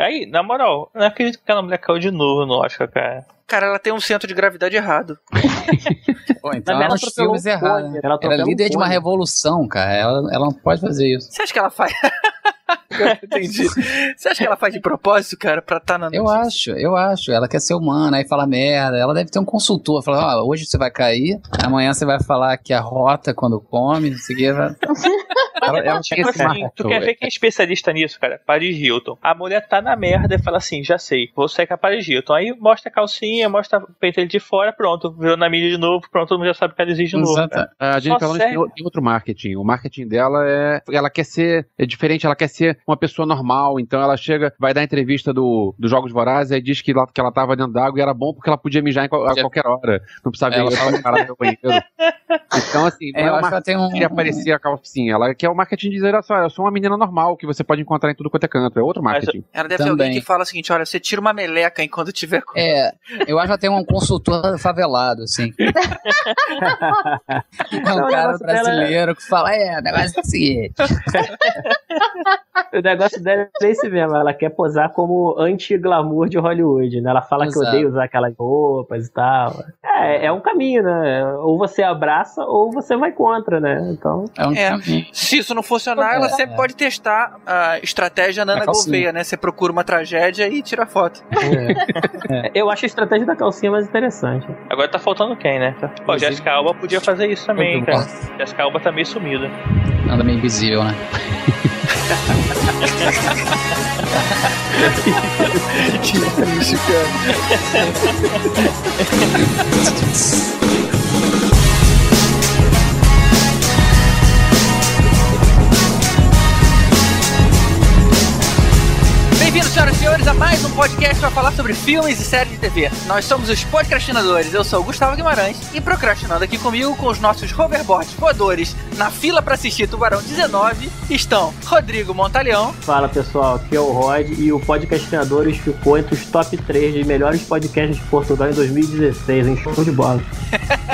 Aí, na moral, não acredito que aquela mulher caiu de novo no Oscar, cara. Cara, ela tem um centro de gravidade errado. Pô, então ela ela nos filmes um errados. ela Ela é um líder de uma revolução, cara. Ela, ela não pode fazer isso. Você acha que ela faz. Entendi. Você acha que ela faz de propósito, cara, pra estar na Eu acho, eu acho. Ela quer ser humana, aí fala merda. Ela deve ter um consultor. Fala, ó, hoje você vai cair, amanhã você vai falar que a rota quando come, não sei o que. Vai... Ela, ela tem Tipo esse assim, tu quer ver quem é especialista nisso, cara? Paris Hilton. A mulher tá na merda e fala assim, já sei, vou sair com a Paris Hilton. Aí mostra a calcinha, mostra o peito dele de fora, pronto, virou na mídia de novo, pronto, todo mundo já sabe que ela existe de novo. Exato. cara. A Jennifer Lawrence tem, tem outro marketing. O marketing dela é. Ela quer ser é diferente, ela quer ser uma pessoa normal. Então ela chega, vai dar entrevista do, dos Jogos Vorazes, aí diz que, ela, que ela tava dentro d'água e era bom porque ela podia mijar qual- a qualquer hora. Não precisava Ela ir fala- parar no banheiro. Então, assim, não É, é, que ela tem um. de aparecer a calcinha. Ela quer o marketing de dizer, olha só, eu sou uma menina normal que você pode encontrar em tudo quanto é canto. É outro marketing. Ela deve ter Também. alguém que fala o seguinte: olha, você tira uma meleca enquanto tiver. com- É, eu acho que tem um consultor favelado, assim. É um o cara dela é- brasileiro que fala, é, o negócio é o seguinte. O negócio dela é esse mesmo, ela quer posar como anti-glamour de Hollywood, né? Ela fala que Exato. odeia usar aquelas roupas e tal. É, é um caminho, né? Ou você abraça ou você vai contra, né? Então, É um É. caminho. Se isso não funcionar, ela É. sempre pode testar a estratégia Nana. Gouveia, né? Você procura uma tragédia e tira foto. é. eu acho a estratégia da calcinha mais interessante. Agora tá faltando quem, né? Pô, Inclusive- Jessica Alba podia fazer isso também, cara. Jessica Alba tá meio sumida. Anda meio invisível, né? que triste, cara. senhores, a mais um podcast para falar sobre filmes e séries de TV. Nós somos os podcastinadores, eu sou o Gustavo Guimarães e procrastinando aqui comigo com os nossos hoverboards voadores na fila para assistir Tubarão 19 estão Rodrigo Montaleão, Fala pessoal, aqui é o Rod e o Podcastinadores ficou entre os top 3 de melhores podcasts de Portugal em 2016, em show de bola.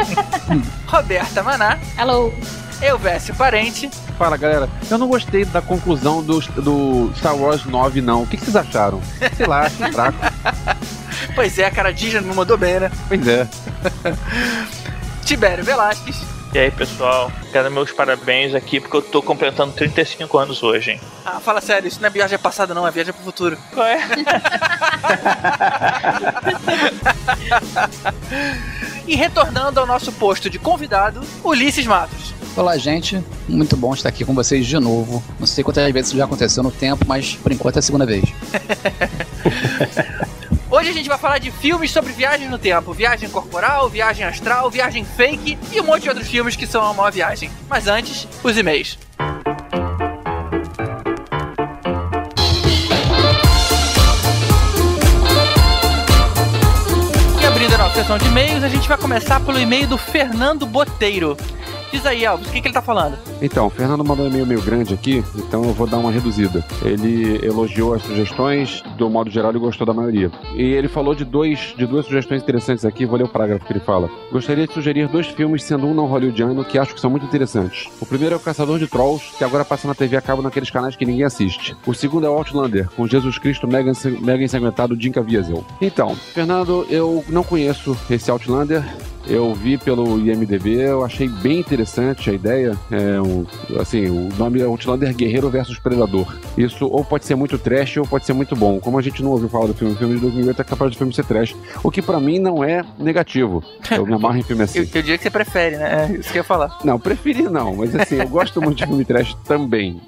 Roberta Maná, Hello. Elvésio Parente Fala, galera. Eu não gostei da conclusão do, do Star Wars 9, não. O que, que vocês acharam? Sei lá, achei fraco. Pois é, a cara Disney não mandou bem, né? Pois é. Tibério Velasquez. E aí, pessoal, quero meus parabéns aqui porque eu tô completando 35 anos hoje, hein? Ah, fala sério, isso não é viagem passada, não, é viagem pro futuro. Qual é? E retornando ao nosso posto de convidado, Ulisses Matos. Olá, gente. Muito bom estar aqui com vocês de novo. Não sei quantas vezes isso já aconteceu no tempo, mas por enquanto é a segunda vez. Hoje a gente vai falar de filmes sobre viagem no tempo, viagem corporal, viagem astral, viagem fake e um monte de outros filmes que são uma viagem. Mas antes, os e-mails. E abrindo a nossa sessão de e-mails, a gente vai começar pelo e-mail do Fernando Boteiro. Diz aí, Elvis, o que, que ele tá falando? Então, o Fernando mandou um e-mail meio grande aqui, então eu vou dar uma reduzida. Ele elogiou as sugestões, do modo geral ele gostou da maioria. E ele falou de, dois, de duas sugestões interessantes aqui, vou ler o parágrafo que ele fala. Gostaria de sugerir dois filmes, sendo um não hollywoodiano, que acho que são muito interessantes. O primeiro é O Caçador de Trolls, que agora passa na TV a cabo naqueles canais que ninguém assiste. O segundo é o Outlander, com Jesus Cristo mega, mega ensanguentado Jim Caviezel. Então, Fernando, eu não conheço esse Outlander, eu vi pelo IMDB, eu achei bem interessante a ideia. É um, assim, o nome é Outlander Guerreiro versus Predador. Isso ou pode ser muito trash ou pode ser muito bom. Como a gente não ouviu falar do filme, o filme de 2008 é capaz do filme ser trash. O que pra mim não é negativo. Eu me amarro em filme Eu, assim. eu diria que você prefere, né? É isso que eu ia falar. Não, preferi não, mas assim, eu gosto muito de filme trash também.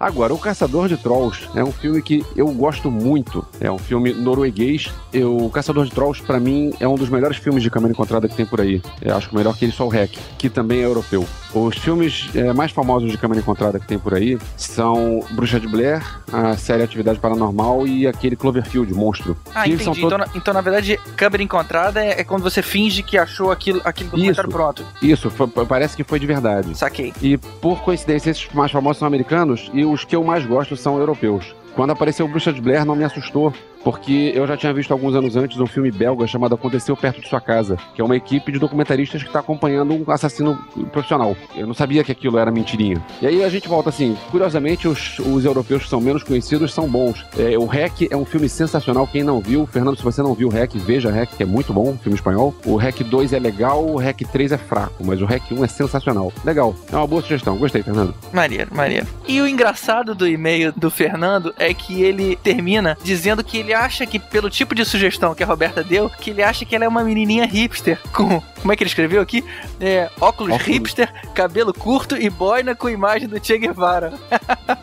Agora, O Caçador de Trolls é um filme que eu gosto muito. É um filme norueguês. Eu, o Caçador de Trolls, pra mim, é um dos melhores filmes de câmera encontrada que tem por aí. Eu acho que melhor que ele só o Rec, que também é europeu. Os filmes é, mais famosos de câmera encontrada que tem por aí são Bruxa de Blair, a série Atividade Paranormal e aquele Cloverfield, Monstro. Ah, entendi. são Então, na- então, na verdade, câmera encontrada é, é quando você finge que achou aquilo, aquele documentário pronto. Isso, foi- parece que foi de verdade. Saquei. E por coincidência, esses mais famosos são americanos e os que eu mais gosto são europeus. Quando apareceu o Bruxa de Blair, não me assustou, porque eu já tinha visto alguns anos antes um filme belga chamado Aconteceu Perto de Sua Casa, que é uma equipe de documentaristas que está acompanhando um assassino profissional. Eu não sabia que aquilo era mentirinha. E aí a gente volta assim, curiosamente, os, os europeus que são menos conhecidos são bons. É, o REC é um filme sensacional, quem não viu, Fernando, se você não viu o REC, veja REC, que é muito bom, filme espanhol. O REC 2 é legal, o REC 3 é fraco, mas o REC 1 é sensacional. Legal, é uma boa sugestão, gostei, Fernando. Maneiro, maneiro. E o engraçado do e-mail do Fernando é que ele termina dizendo que ele acha que, pelo tipo de sugestão que a Roberta deu, que ele acha que ela é uma menininha hipster com. Como é que ele escreveu aqui? É, óculos, Óculos. hipster, cabelo curto e boina com imagem do Che Guevara.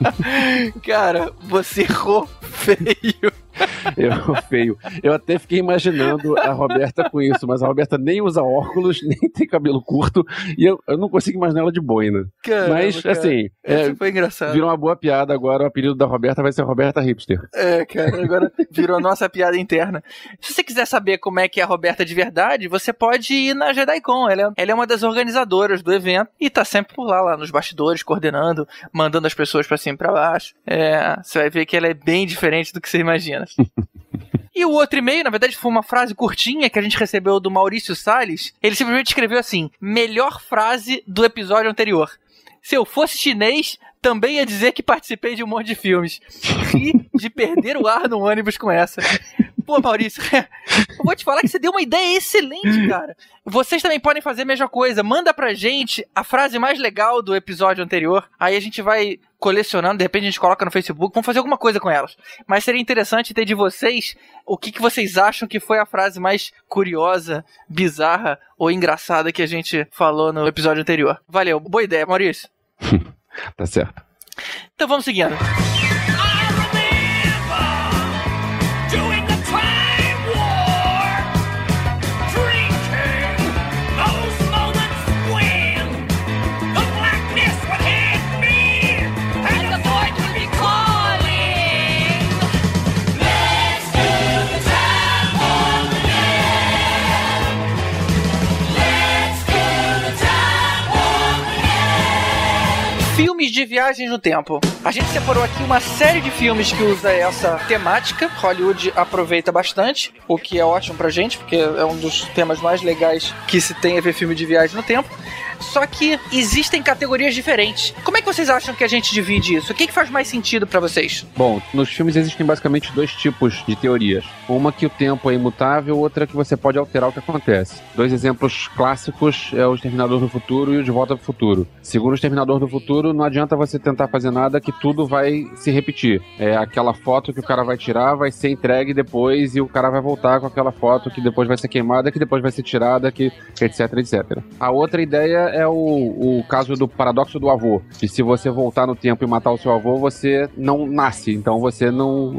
Cara, você errou feio. Eu feio. Eu até fiquei imaginando a Roberta com isso, mas a Roberta nem usa óculos, nem tem cabelo curto, e eu, eu não consigo imaginar ela de boina. Caramba, mas, cara. assim, é, foi engraçado. virou uma boa piada agora. O apelido da Roberta vai ser Roberta Hipster. É, cara, agora virou nossa piada interna. Se você quiser saber como é que é a Roberta de verdade, você pode ir na JediCon. Ela é, ela é uma das organizadoras do evento e tá sempre por lá, lá nos bastidores, coordenando, mandando as pessoas pra cima e pra baixo. É, você vai ver que ela é bem diferente do que você imagina. E o outro e-mail, na verdade, foi uma frase curtinha que a gente recebeu do Maurício Salles. Ele simplesmente escreveu assim: melhor frase do episódio anterior. Se eu fosse chinês, também ia dizer que participei de um monte de filmes. Ri de perder o ar no ônibus com essa. Pô, Maurício, eu vou te falar que você deu uma ideia excelente, cara. Vocês também podem fazer a mesma coisa. Manda pra gente a frase mais legal do episódio anterior. Aí a gente vai colecionando, de repente a gente coloca no Facebook, vamos fazer alguma coisa com elas. Mas seria interessante ter de vocês o que, que vocês acham que foi a frase mais curiosa, bizarra ou engraçada que a gente falou no episódio anterior. Valeu, boa ideia, Maurício. Tá certo. Então vamos seguindo. De viagens no tempo. A gente separou aqui uma série de filmes que usa essa temática. Hollywood aproveita bastante, o que é ótimo pra gente, porque é um dos temas mais legais que se tem a ver filme de viagem no tempo. Só que existem categorias diferentes. Como é que vocês acham que a gente divide isso? O que, que faz mais sentido pra vocês? Bom, nos filmes existem basicamente dois tipos de teorias. Uma que o tempo é imutável, outra que você pode alterar o que acontece. Dois exemplos clássicos é o Exterminador do Futuro e o De Volta ao Futuro. Segundo o Exterminador do Futuro, não adianta você tentar fazer nada que tudo vai se repetir. É aquela foto que o cara vai tirar, vai ser entregue depois e o cara vai voltar com aquela foto que depois vai ser queimada, que depois vai ser tirada, que etc, etc. A outra ideia é o, o caso do paradoxo do avô, que se você voltar no tempo e matar o seu avô, você não nasce, então você não,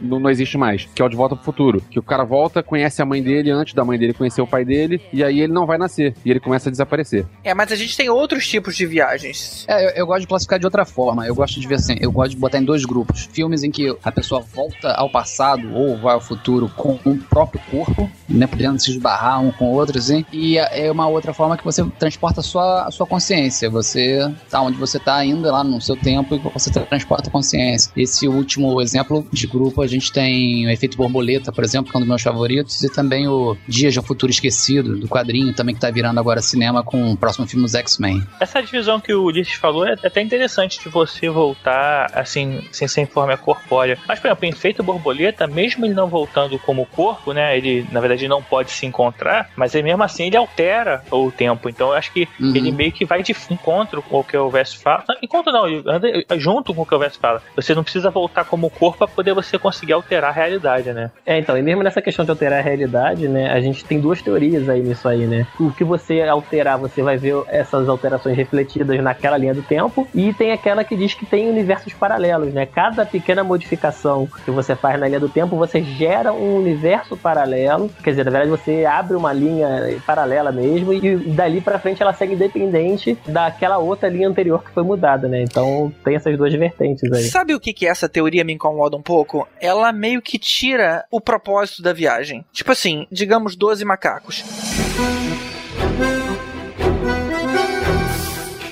não, não existe mais, que é o de volta pro futuro, que o cara volta, conhece a mãe dele antes da mãe dele conhecer o pai dele, e aí ele não vai nascer, e ele começa a desaparecer. É, mas a gente tem outros tipos de viagens. É, eu, eu gosto de classificar de outra forma. Eu gosto de ver assim, eu gosto de botar em dois grupos. Filmes em que a pessoa volta ao passado ou vai ao futuro com o próprio corpo, né? Podendo se esbarrar um com o outro, assim. E é uma outra forma que você transporta a sua, a sua consciência. Você tá onde você tá ainda lá no seu tempo e você transporta a consciência. Esse último exemplo de grupo, a gente tem o Efeito Borboleta, por exemplo, que é um dos meus favoritos, e também o Dias de um Futuro Esquecido, do quadrinho, também que tá virando agora cinema com o próximo filme dos X-Men. Essa divisão que o Ulisses falou é até interessante de você voltar assim, sem ser em forma corpórea. Mas, por exemplo, em Efeito Borboleta, mesmo ele não voltando como corpo, né? Ele, na verdade, não pode se encontrar, mas ele, mesmo assim ele altera o tempo. Então eu acho que Uhum. ele meio que vai de encontro com o que o Verso fala. Não, encontro não, anda junto com o que o Verso fala. Você não precisa voltar como corpo para poder você conseguir alterar a realidade, né? É, então, e mesmo nessa questão de alterar a realidade, né, a gente tem duas teorias aí nisso aí, né? O que você alterar, você vai ver essas alterações refletidas naquela linha do tempo, e tem aquela que diz que tem universos paralelos, né? Cada pequena modificação que você faz na linha do tempo, você gera um universo paralelo, quer dizer, na verdade você abre uma linha paralela mesmo, e dali pra frente ela segue independente daquela outra linha anterior que foi mudada, né? Então tem essas duas vertentes aí. Sabe o que que essa teoria me incomoda um pouco? Ela meio que tira o propósito da viagem. Tipo assim, digamos 12 macacos.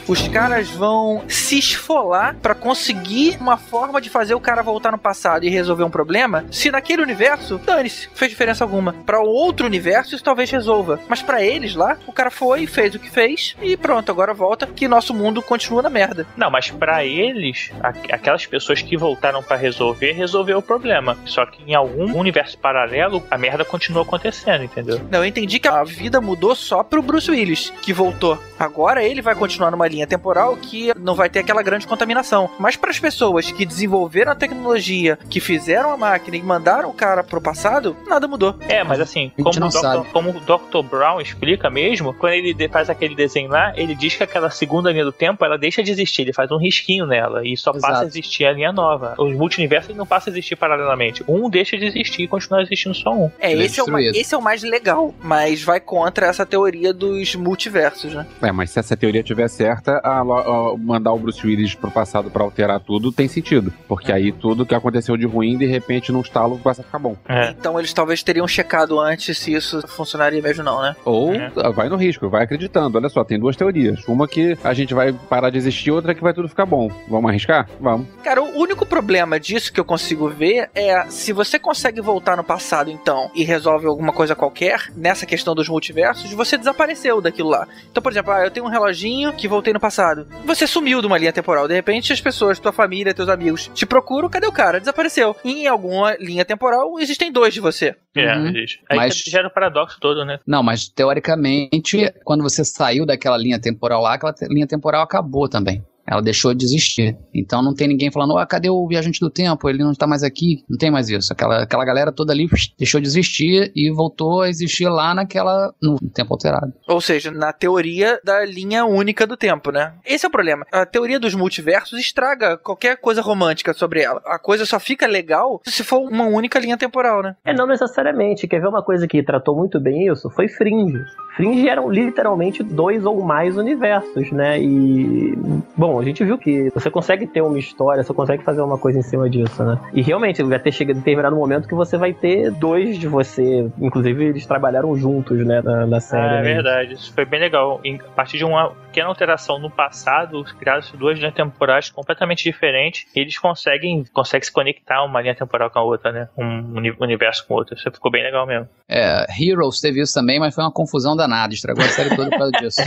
Os caras vão se esfolar pra conseguir uma forma de fazer o cara voltar no passado e resolver um problema, se naquele universo, dane-se, fez diferença alguma. Pra o outro universo, isso talvez resolva. Mas pra eles lá, o cara foi, fez o que fez e pronto, agora volta que nosso mundo continua na merda. Não, mas pra eles, aquelas pessoas que voltaram pra resolver, resolveu o problema. Só que em algum universo paralelo, a merda continua acontecendo, entendeu? Não, eu entendi que a vida mudou só pro Bruce Willis, que voltou. Agora ele vai continuar numa linha temporal que não vai ter aquela grande contaminação. Mas para as pessoas que desenvolveram a tecnologia, que fizeram a máquina e mandaram o cara pro passado, nada mudou. É, mas assim, como não o, Dr., como o Dr. Brown explica mesmo, quando ele faz aquele desenho lá, ele diz que aquela segunda linha do tempo, ela deixa de existir, ele faz um risquinho nela, e só passa a Exato. existir a linha nova. Os multiversos não passam a existir paralelamente. Um deixa de existir e continua existindo só um. É, Ele é esse é, o, esse é o mais legal, mas vai contra essa teoria dos multiversos, né? É, mas se essa teoria estiver certa, a a mandar o Bruce Willis pro passado pra alterar tudo tem sentido. Porque aí tudo que aconteceu de ruim, de repente, num estalo, passa a ficar bom. É. Então eles talvez teriam checado antes se isso funcionaria mesmo não, né? Ou É. vai no risco, vai acreditando. Olha só, tem duas teorias. Uma que a gente vai parar de existir, outra que vai tudo ficar bom. Vamos arriscar? Vamos. Cara, o único problema disso que eu consigo ver é se você consegue voltar no passado, então, e resolve alguma coisa qualquer, nessa questão dos multiversos, você desapareceu daquilo lá. Então, por exemplo, ah, eu tenho um reloginho que voltei no passado. Você sumiu de uma linha temporal. De repente, as pessoas, tua família, teus amigos, te procuram, cadê o cara? Desapareceu. E em alguma linha temporal, existem dois de você. É, Uhum. existe. Aí Mas- que gera o paradoxo todo, né? Não, mas teoricamente, quando você saiu daquela linha temporal lá, aquela te- linha temporal acabou também. Ela deixou de existir. Então não tem ninguém falando, ah, cadê o viajante do tempo? Ele não está mais aqui. Não tem mais isso. Aquela, aquela galera toda ali psh, deixou de existir e voltou a existir lá naquela. no tempo alterado. Ou seja, na teoria da linha única do tempo, né? Esse é o problema. A teoria dos multiversos estraga qualquer coisa romântica sobre ela. A coisa só fica legal se for uma única linha temporal, né? É, não necessariamente. Quer ver uma coisa que tratou muito bem isso? Foi Fringe. Fringe eram literalmente dois ou mais universos, né? E. Bom, a gente viu que você consegue ter uma história, você consegue fazer uma coisa em cima disso, né? E realmente vai ter chegado determinado momento que você vai ter dois de você. Inclusive, eles trabalharam juntos, né? Na, na série. Ah, é né? verdade. Isso foi bem legal. Em- a partir de uma pequena alteração no passado, criaram-se duas linhas temporais completamente diferentes. E eles conseguem, conseguem se conectar uma linha temporal com a outra, né? Um uni- universo com o outro. Isso ficou bem legal mesmo. É, Heroes teve isso também, mas foi uma confusão danada. Estragou a série toda por causa disso.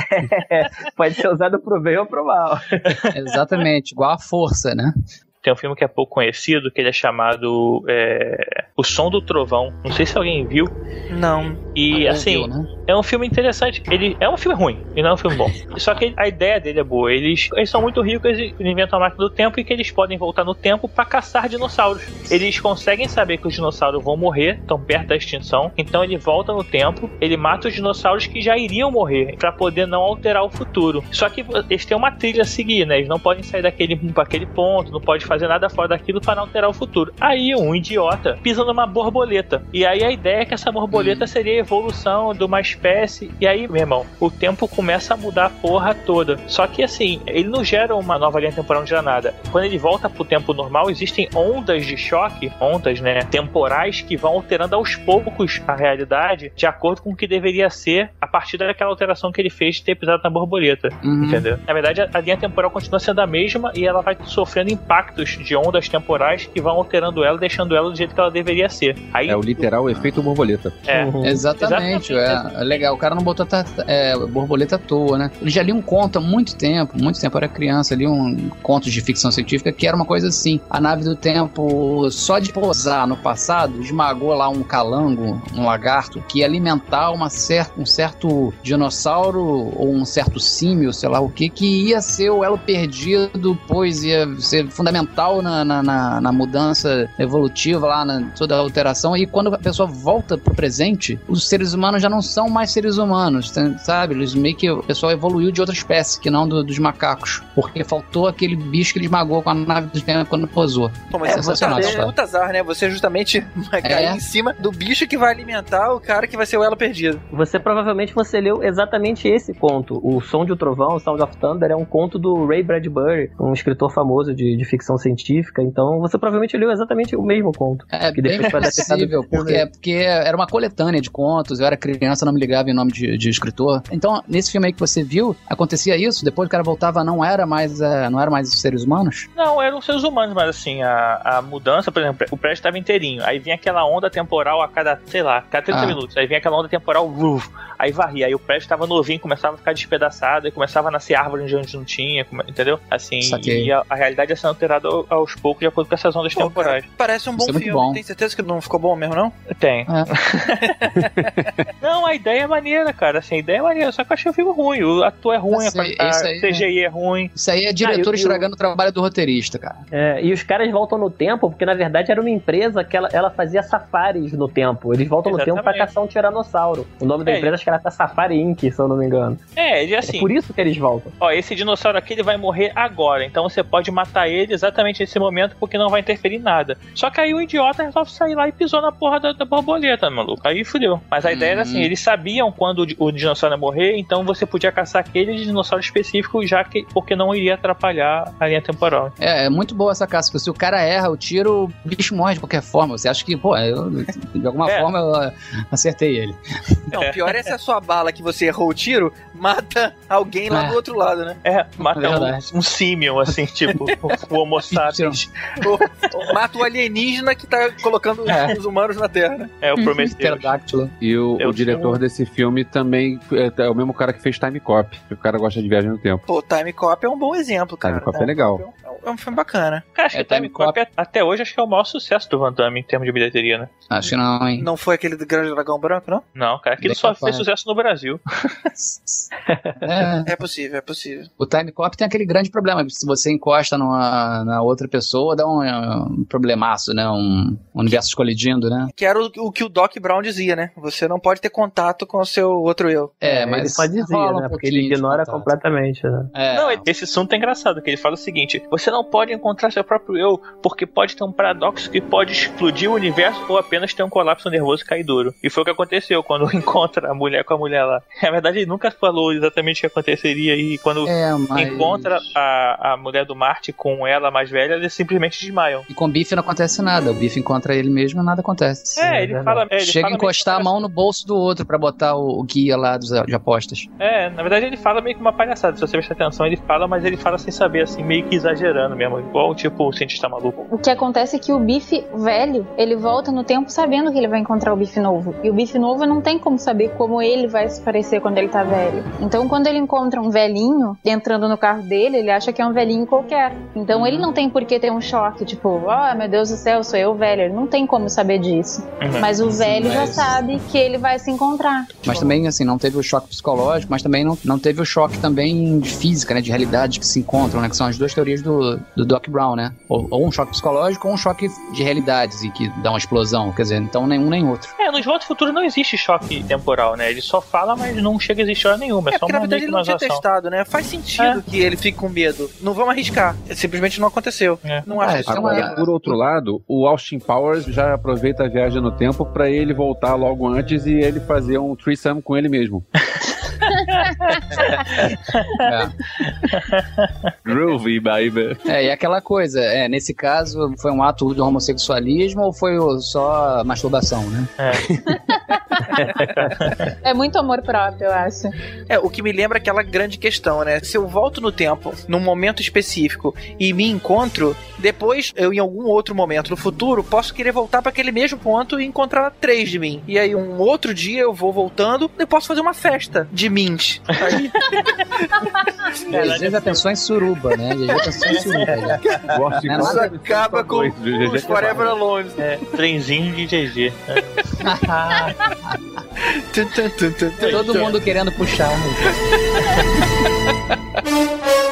Pode ser usado pro bem ou pro mal. Exatamente, igual a força, né? Tem um filme que é pouco conhecido, que ele é chamado é, O Som do Trovão. Não sei se alguém viu. Não. E assim, viu, né? é um filme interessante. Ele é um filme ruim, e não é um filme bom. Só que a ideia dele é boa. Eles, eles são muito ricos e inventam a máquina do tempo e que eles podem voltar no tempo para caçar dinossauros. Eles conseguem saber que os dinossauros vão morrer, estão perto da extinção. Então ele volta no tempo, ele mata os dinossauros que já iriam morrer para poder não alterar o futuro. Só que eles têm uma trilha a seguir, né? Eles não podem sair daquele para aquele ponto, não pode fazer nada fora daquilo para não alterar o futuro. Aí um idiota pisa numa borboleta. E aí a ideia é que essa borboleta seria a evolução de uma espécie. E aí, meu irmão, o tempo começa a mudar a porra toda. Só que assim, ele não gera uma nova linha temporal, não gera nada. Quando ele volta pro tempo normal, existem ondas de choque, ondas, né, temporais que vão alterando aos poucos a realidade de acordo com o que deveria ser a partir daquela alteração que ele fez de ter pisado na borboleta. Uhum. Entendeu? Na verdade, a, linha temporal continua sendo a mesma e ela vai sofrendo impactos de ondas temporais que vão alterando ela, deixando ela do jeito que ela deveria ser. Aí, É o literal efeito borboleta. é, Uhum. Exatamente, Exatamente. é, é legal. O cara não botou é, borboleta à toa, né? Ele já li um conto há muito tempo, muito tempo, eu era criança, li um conto de ficção científica que era uma coisa assim: a nave do tempo, só de pousar no passado, esmagou lá um calango, um lagarto, que ia alimentar uma cer um certo dinossauro ou um certo símio, sei lá o que, que ia ser o elo perdido, pois ia ser fundamental na, na, na- na mudança evolutiva lá, na toda a alteração. E quando a pessoa volta pro presente, os seres humanos já não são mais seres humanos, tem- sabe? Eles meio que o pessoal evoluiu de outra espécie, que não do- dos macacos. Porque faltou aquele bicho que ele esmagou com a nave do tempo quando posou. Pô, mas É, é, sensacional você é muito azar, né? Você justamente vai cair É. em cima do bicho que vai alimentar o cara que vai ser o elo perdido. Você provavelmente você leu exatamente esse conto. O Som de um Trovão, Sound of Thunder, é um conto do Ray Bradbury, um escritor famoso de, de ficção científica, então você provavelmente leu exatamente o mesmo conto. É Que bem depois possível, pro filme. porque, porque era uma coletânea de contos, eu era criança, não me ligava em nome de, de escritor. Então, nesse filme aí que você viu, acontecia isso, depois o cara voltava, não era mais, eh, não era mais seres humanos? Não, eram seres humanos, mas assim, a, a mudança, por exemplo, o prédio estava inteirinho. Aí vinha aquela onda temporal a cada, sei lá, cada 30 Ah. minutos. Aí vinha aquela onda temporal, uf, aí varria. Aí o prédio estava novinho, começava a ficar despedaçado, e começava a nascer árvore onde não tinha, entendeu? Assim, Saquei. e a, a realidade ia sendo alterada ao- aos poucos de acordo com essas ondas Pô, temporais. cara, parece um bom Isso é filme. bom. Tem certeza que não ficou bom mesmo, não? Tem. É. Não, a ideia é maneira, cara. Assim, a ideia é maneira, só que eu achei o filme ruim. O ator é ruim, Eu sei, a, a aí, CGI é ruim. Isso aí é diretor Ah, eu- eu- estragando o trabalho do roteirista, cara. É, e os caras voltam no tempo, porque na verdade era uma empresa que ela, ela fazia safaris no tempo. Eles voltam no tempo pra Exatamente. caçar um tiranossauro. O nome da É, empresa acho que era até Safari Inc., se eu não me engano. É, ele é É assim. por isso que eles voltam. Ó, esse dinossauro aqui ele vai morrer agora, então você pode matar ele exatamente nesse momento porque não vai interferir em nada. Só que aí o idiota resolve sair lá e pisou na porra da, da borboleta, maluco. Aí fudeu. Mas a ideia era assim, Uhum. eles sabiam quando o, o dinossauro ia morrer, então você podia caçar aquele dinossauro específico já que porque não iria atrapalhar a linha temporal. É, é muito boa essa caça, porque se o cara erra o tiro, o bicho morre de qualquer forma. Você acha que, pô, eu, de alguma É. forma eu ah, acertei ele. Não, o pior é se a sua bala que você errou o tiro mata alguém lá É. do outro lado, né? É, mata verdade. um, um símio, assim, tipo, o Homo sapiens. Ou, ou mata o alienígena que tá colocando É. os humanos na Terra, né? É, o Prometheus. Pterodáctilo. E o, Eu o diretor tenho- desse filme também é, é o mesmo cara que fez Time Cop. que O cara gosta de viagem no tempo. Pô, Time Cop é um bom exemplo, cara. Time Cop é legal. É um, é um filme bacana. Cara, acho É, que Time Time Cop. Cop, até hoje, acho que é o maior sucesso do Van Damme em termos de bilheteria, né? Acho que não, hein? Não foi aquele do Grande Dragão Branco, não? Não, cara, aquilo só fez sucesso no Brasil. É, É possível, é possível. o time cop tem aquele grande problema. Se você encosta numa, na outra pessoa, dá um, um problemaço, né? Um universo colidindo, né? Que era o, o que o Doc Brown dizia, né? Você não pode ter contato com o seu outro eu. É, ele mas pode dizer, rola um né? Porque ele ignora completamente, né? É, Não, esse assunto é engraçado, que ele fala o seguinte: você não pode encontrar seu próprio eu, porque pode ter um paradoxo que pode explodir o universo ou apenas ter um colapso nervoso e cair duro. E foi o que aconteceu quando encontra a mulher com a mulher lá. Na verdade, ele nunca falou exatamente o que aconteceria e quando é, mas... encontra a, a mulher do Marte com ela mais velha, eles simplesmente desmaiam. E com o Bife não acontece nada. O Bife encontra ele mesmo e nada acontece. É, ele verdade. fala. é, ele Chega a encostar a mão no bolso do outro pra botar o, o guia lá dos, de apostas. É, na verdade ele fala meio que uma palhaçada. Se você prestar atenção, ele fala, mas ele fala sem saber, assim, meio que exagerando mesmo. Igual tipo o cientista maluco. O que acontece é que o bife velho, ele volta no tempo sabendo que ele vai encontrar o bife novo. E o bife novo não tem como saber como ele vai se parecer quando ele tá velho. Então, quando ele encontra um velhinho entrando no carro dele, ele acha que é um velhinho qualquer. Então, ele não tem por que ter um choque, tipo, oh meu Deus do céu, sou eu velho. Ele não tem como saber disso. Uhum. Mas o Sim, velho já mas- sabe que ele vai se encontrar. Mas também, assim, não teve o choque psicológico, mas também não, não teve o choque também de física, né? De realidade que se encontram, né? Que são as duas teorias do, do Doc Brown, né? Ou, ou um choque psicológico ou um choque de realidades e que dá uma explosão. Quer dizer, então nenhum nem outro. É, nos Volta Futuro não existe choque temporal, né? Ele só fala, mas não chega a existir hora nenhuma. É, É, só porque na uma, verdade ele não tinha ação. testado, né? Faz sentido que ele fique com medo. Não vamos arriscar. Simplesmente não aconteceu. É. Não acho É, isso então uma- Agora, por outro lado, o Austin Powers já aproveita a viagem no tempo pra ele voltar logo antes e ele fazer um threesome com ele mesmo. É. Groovy, baby. É, e aquela coisa, é, nesse caso, foi um ato de homossexualismo ou foi o- só masturbação, né? É muito amor próprio, eu acho. É, o que me lembra aquela grande questão, né? Se eu volto no tempo, num momento específico, e me encontro, depois eu, em algum outro momento no futuro, posso querer voltar para aquele mesmo ponto e encontrar três de mim. E aí, um outro dia eu vou voltando e posso fazer uma festa de Aí, E às vezes já pensou em suruba, né? Já pensou em suruba. já. O Austin Não é isso acaba com GG os Forever Alone. É, trenzinho de GG. Todo mundo querendo puxar.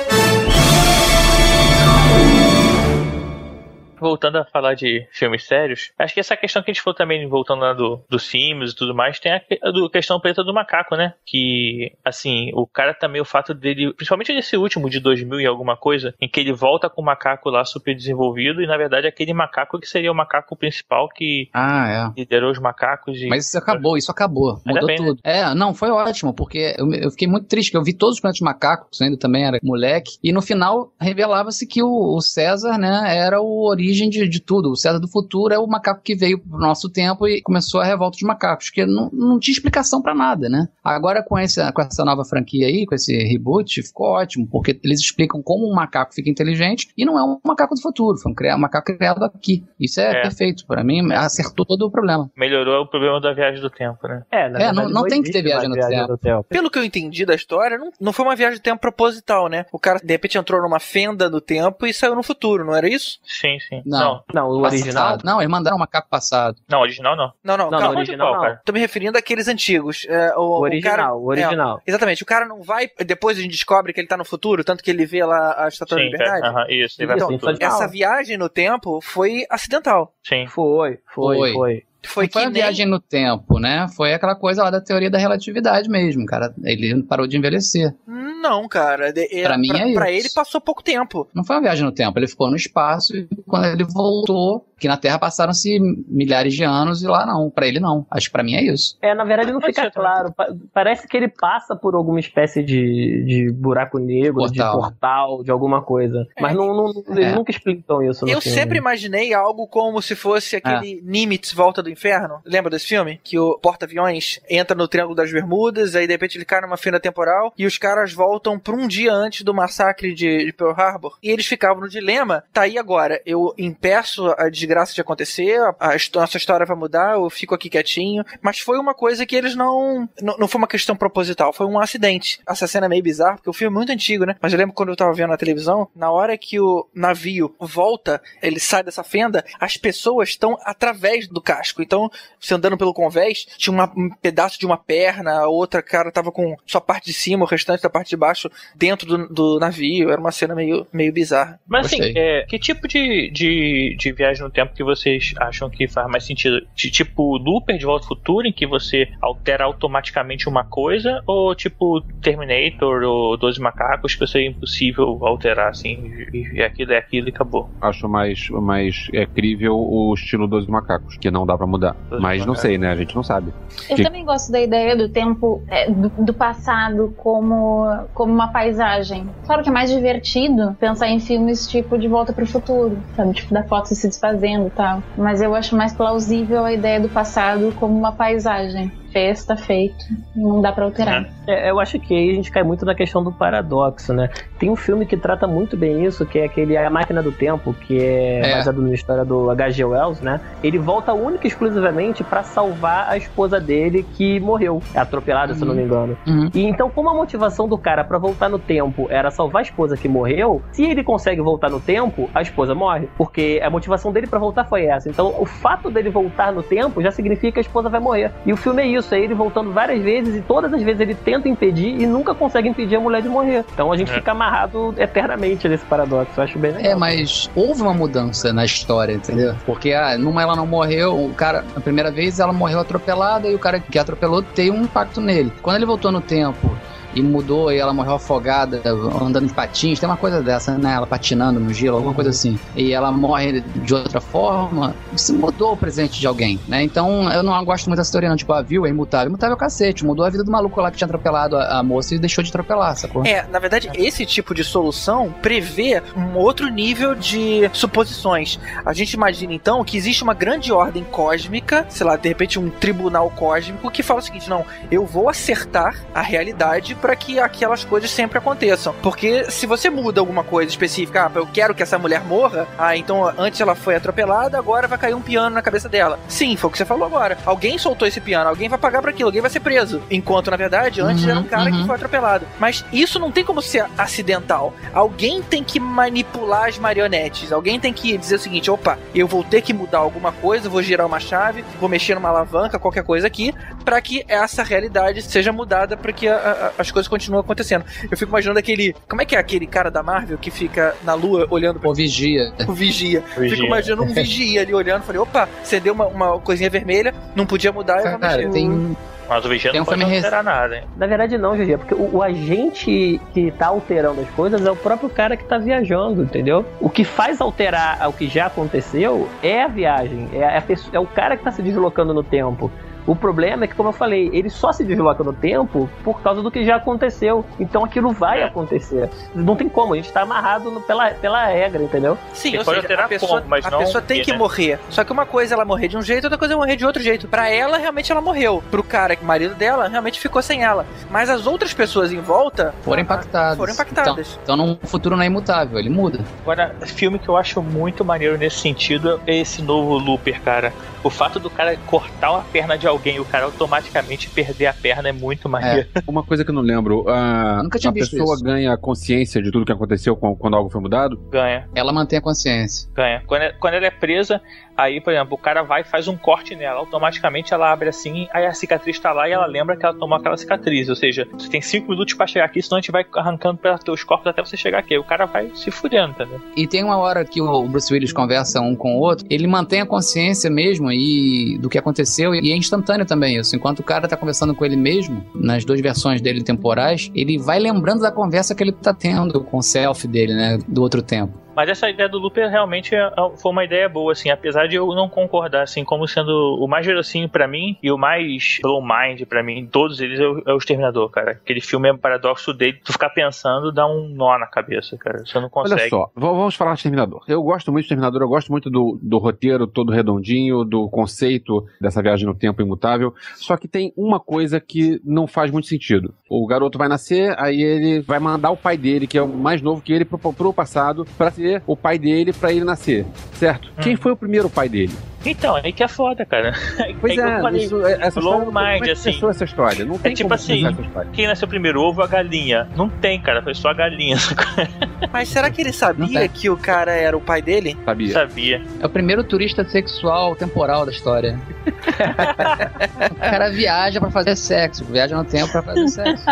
voltando a falar de filmes sérios, acho que essa questão que a gente falou também, voltando lá do, dos Sims e tudo mais, tem a, do questão preta do macaco, né? Que, assim, o cara também, o fato dele, principalmente nesse último de 2000 e alguma coisa, em que ele volta com o macaco lá super desenvolvido e, na verdade, aquele macaco que seria o macaco principal que Ah, é. liderou os macacos e... Mas isso acabou, isso acabou. Mudou bem, né? tudo. É, não, foi ótimo, porque eu, eu fiquei muito triste, que eu vi todos os planetas macacos, ainda também era moleque, e no final revelava-se que o, o César, né, era o origem de, de tudo. O César do futuro é o macaco que veio pro nosso tempo e começou a revolta dos macacos, que não, não tinha explicação pra nada, né? Agora com essa, com essa nova franquia aí, com esse reboot, ficou ótimo, porque eles explicam como um macaco fica inteligente e não é um macaco do futuro, foi um, um macaco criado aqui. Isso é, É. perfeito. Pra mim, acertou todo o problema. Melhorou o problema da viagem do tempo, né? É, na É, não- verdade, não tem que ter existe viagem mais no tempo. Pelo que eu entendi da história, não, não foi uma viagem de tempo proposital, né? O cara, de repente, entrou numa fenda do tempo e saiu no futuro, não era isso? Sim, sim. Não. Não, o Passado. original. Não, eles mandaram um macaco passado. Não, original não. Não, não, Não, calma. original qual, não. cara? Tô me referindo àqueles antigos. É, o, O o original, cara- o original. é, exatamente. O cara não vai. Depois a gente descobre que ele tá no futuro, tanto que ele vê lá a Estátua da Sim, Liberdade. cara. Aham, isso. Ele vai futuro. é- Essa viagem no tempo foi acidental. Sim. Foi, foi, Foi. foi. Foi não foi a nem- viagem no tempo, né? Foi aquela coisa lá da teoria da relatividade mesmo, cara. Ele parou de envelhecer. Não, cara. De- é, Pra mim é pra isso. ele passou pouco tempo. Não foi uma viagem no tempo, ele ficou no espaço e quando ele voltou, que na Terra passaram-se milhares de anos e lá não. Pra ele não. Acho que pra mim é isso. É, na verdade não fica claro. Pa- Parece que ele passa por alguma espécie de, de buraco negro, Portal. de portal, de alguma coisa. Mas não, não- eles É. nunca explicam isso no Eu filme. sempre imaginei algo como se fosse aquele Nimitz Volta do Inferno. Lembra desse filme? Que o porta-aviões entra no Triângulo das Bermudas, aí de repente ele cai numa fenda temporal e os caras voltam pra um dia antes do massacre de, de Pearl Harbor. E eles ficavam no dilema: tá aí agora, eu impeço a desgraça de acontecer, a, a nossa história vai mudar, eu fico aqui quietinho. Mas foi uma coisa que eles não. Não, não foi uma questão proposital, foi um acidente. Essa cena é meio bizarra, porque o filme é muito antigo, né? Mas eu lembro quando eu tava vendo na televisão, na hora que o navio volta, ele sai dessa fenda, as pessoas estão através do casco. Então, você andando pelo convés, tinha uma- um pedaço de uma perna, a outra cara tava com só parte de cima, o restante da parte de baixo dentro do, do navio. Era uma cena meio, meio bizarra. Mas assim, Gostei. é, que tipo de, de, de viagem no tempo que vocês acham que faz mais sentido? De, tipo Looper de Volta ao Futuro, em que você altera automaticamente uma coisa? Ou tipo Terminator ou Doze Macacos, que seria impossível alterar assim, e, e aquilo é aquilo e acabou? Acho mais, mais é, crível o estilo dos macacos, que não dá pra mudar. Mas não sei, né? A gente não sabe. Eu Que- também gosto da ideia do tempo, é, do, do passado como, como uma paisagem. Claro que é mais divertido pensar em filmes tipo De Volta pro Futuro, sabe? Tipo, da foto se desfazendo e tal. Mas eu acho mais plausível a ideia do passado como uma paisagem. Fez, tá feito. E não dá pra alterar. É, eu acho que aí a gente cai muito na questão do paradoxo, né? Tem um filme que trata muito bem isso, que é aquele A Máquina do Tempo, que é, É. baseado na história do H.G. Wells, né? Ele volta única e exclusivamente pra salvar a esposa dele que morreu, é atropelada, se eu não me engano. Uhum. E então, como a motivação do cara pra voltar no tempo era salvar a esposa que morreu, se ele consegue voltar no tempo, a esposa morre, porque a motivação dele pra voltar foi essa. Então, o fato dele voltar no tempo já significa que a esposa vai morrer. E o filme é isso, é ele voltando várias vezes e todas as vezes ele tenta impedir e nunca consegue impedir a mulher de morrer. Então a gente É. fica amarrado eternamente nesse paradoxo. Eu acho bem legal. É, mas houve uma mudança na história, entendeu? Porque ah, numa ela não morreu, o cara, a primeira vez ela morreu atropelada e o cara que atropelou tem um impacto nele. Quando ele voltou no tempo e mudou e ela morreu afogada, andando de patins, tem uma coisa dessa, né? Ela patinando no gelo, alguma coisa assim. E ela morre de outra forma, isso mudou o presente de alguém, né? Então eu não gosto muito dessa teoria, não. Tipo, a viu é imutável. Imutável é o cacete, mudou a vida do maluco lá que tinha atropelado a, a moça e deixou de atropelar, sacou? É, na verdade, esse tipo de solução prevê um outro nível de suposições. A gente imagina então que existe uma grande ordem cósmica, sei lá, de repente um tribunal cósmico que fala o seguinte: não, eu vou acertar a realidade para que aquelas coisas sempre aconteçam. Porque se você muda alguma coisa específica, ah, eu quero que essa mulher morra, ah, então antes ela foi atropelada, agora vai cair um piano na cabeça dela. Sim, foi o que você falou agora. Alguém soltou esse piano, alguém vai pagar por aquilo, alguém vai ser preso. Enquanto, na verdade, antes Uhum, era um cara que uhum. foi atropelado. Mas isso não tem como ser acidental. Alguém tem que manipular as marionetes. Alguém tem que dizer o seguinte: opa, eu vou ter que mudar alguma coisa, vou girar uma chave, vou mexer numa alavanca, qualquer coisa aqui, para que essa realidade seja mudada, para que a- a- as coisas coisas continuam acontecendo. Eu fico imaginando aquele. Como é que é aquele cara da Marvel que fica na lua olhando pra Pô, vigia. o vigia? Vigia. Fico imaginando um vigia ali olhando. Falei, opa, acendeu uma, uma coisinha vermelha, não podia mudar. eu Cara, tem. Mas o Vigia Tem não um pode alterar nada, hein? Na verdade não, GG, porque o, o agente que tá alterando as coisas é o próprio cara que tá viajando, entendeu? O que faz alterar o que já aconteceu é a viagem, é, a pessoa- é o cara que tá se deslocando no tempo. O problema é que, como eu falei, ele só se desloca no tempo por causa do que já aconteceu. Então aquilo vai É. acontecer. Não tem como, a gente tá amarrado no- pela, pela regra, entendeu? Sim, Você ou pode seja, alterar a pessoa, como, mas a não pessoa tem que, né? morrer. Só que uma coisa é ela morrer de um jeito, outra coisa é morrer de outro jeito. Pra ela, realmente ela morreu. Pro cara, que é marido dela, realmente ficou sem ela. Mas as outras pessoas em volta Foram impactados. foram impactadas. Então, então, no futuro não é imutável, ele muda. Agora, filme que eu acho muito maneiro nesse sentido é esse novo Looper, cara. O fato do cara cortar uma perna de alguém e o cara automaticamente perder a perna é muito maneiro. Uma coisa que eu não lembro, a, nunca tinha a visto pessoa isso. ganha consciência de tudo que aconteceu quando algo foi mudado? Ganha, Ela mantém a consciência. ganha. Quando, é- quando ela é presa, aí, por exemplo, o cara vai e faz um corte nela. Automaticamente ela abre assim, aí a cicatriz tá lá e ela lembra que ela tomou aquela cicatriz. Ou seja, você tem cinco minutos pra chegar aqui, senão a gente vai arrancando pelos teus corpos até você chegar aqui. Aí O cara vai se fudendo, entendeu? E tem uma hora que o Bruce Willis conversa um com o outro, ele mantém a consciência mesmo e do que aconteceu e é instantâneo também isso. Enquanto o cara tá conversando com ele mesmo, nas duas versões dele temporais, ele vai lembrando da conversa que ele tá tendo com o self dele, né, do outro tempo. Mas essa ideia do Looper realmente é- é- foi uma ideia boa, assim, apesar de eu não concordar, assim, como sendo o mais verossímil pra mim e o mais blow mind pra mim, todos eles é o, é o Exterminador, cara. Aquele filme é um paradoxo dele, tu ficar pensando dá um nó na cabeça, cara. Você não consegue. Olha só, vamos falar de Terminador. Eu gosto muito de Terminador, eu gosto muito do, do roteiro todo redondinho, do conceito dessa viagem no tempo imutável. Só que tem uma coisa que não faz muito sentido. O garoto vai nascer, aí ele vai mandar o pai dele, que é o mais novo que ele, pro, pro passado, pra o pai dele pra ele nascer. Certo? Quem foi o primeiro pai dele? Então, aí que é foda, cara. Pois é, falei, isso, é- essa blow história, como é mind, que assim. essa história? Não tem tipo como assim, começar essa história. Quem nasceu primeiro, ovo ou a galinha? Não tem, cara, foi só a galinha, Mas será que ele sabia tem. que o cara era o pai dele? Sabia? sabia. É o primeiro turista sexual temporal da história. o cara viaja pra fazer sexo, viaja no tempo pra fazer sexo.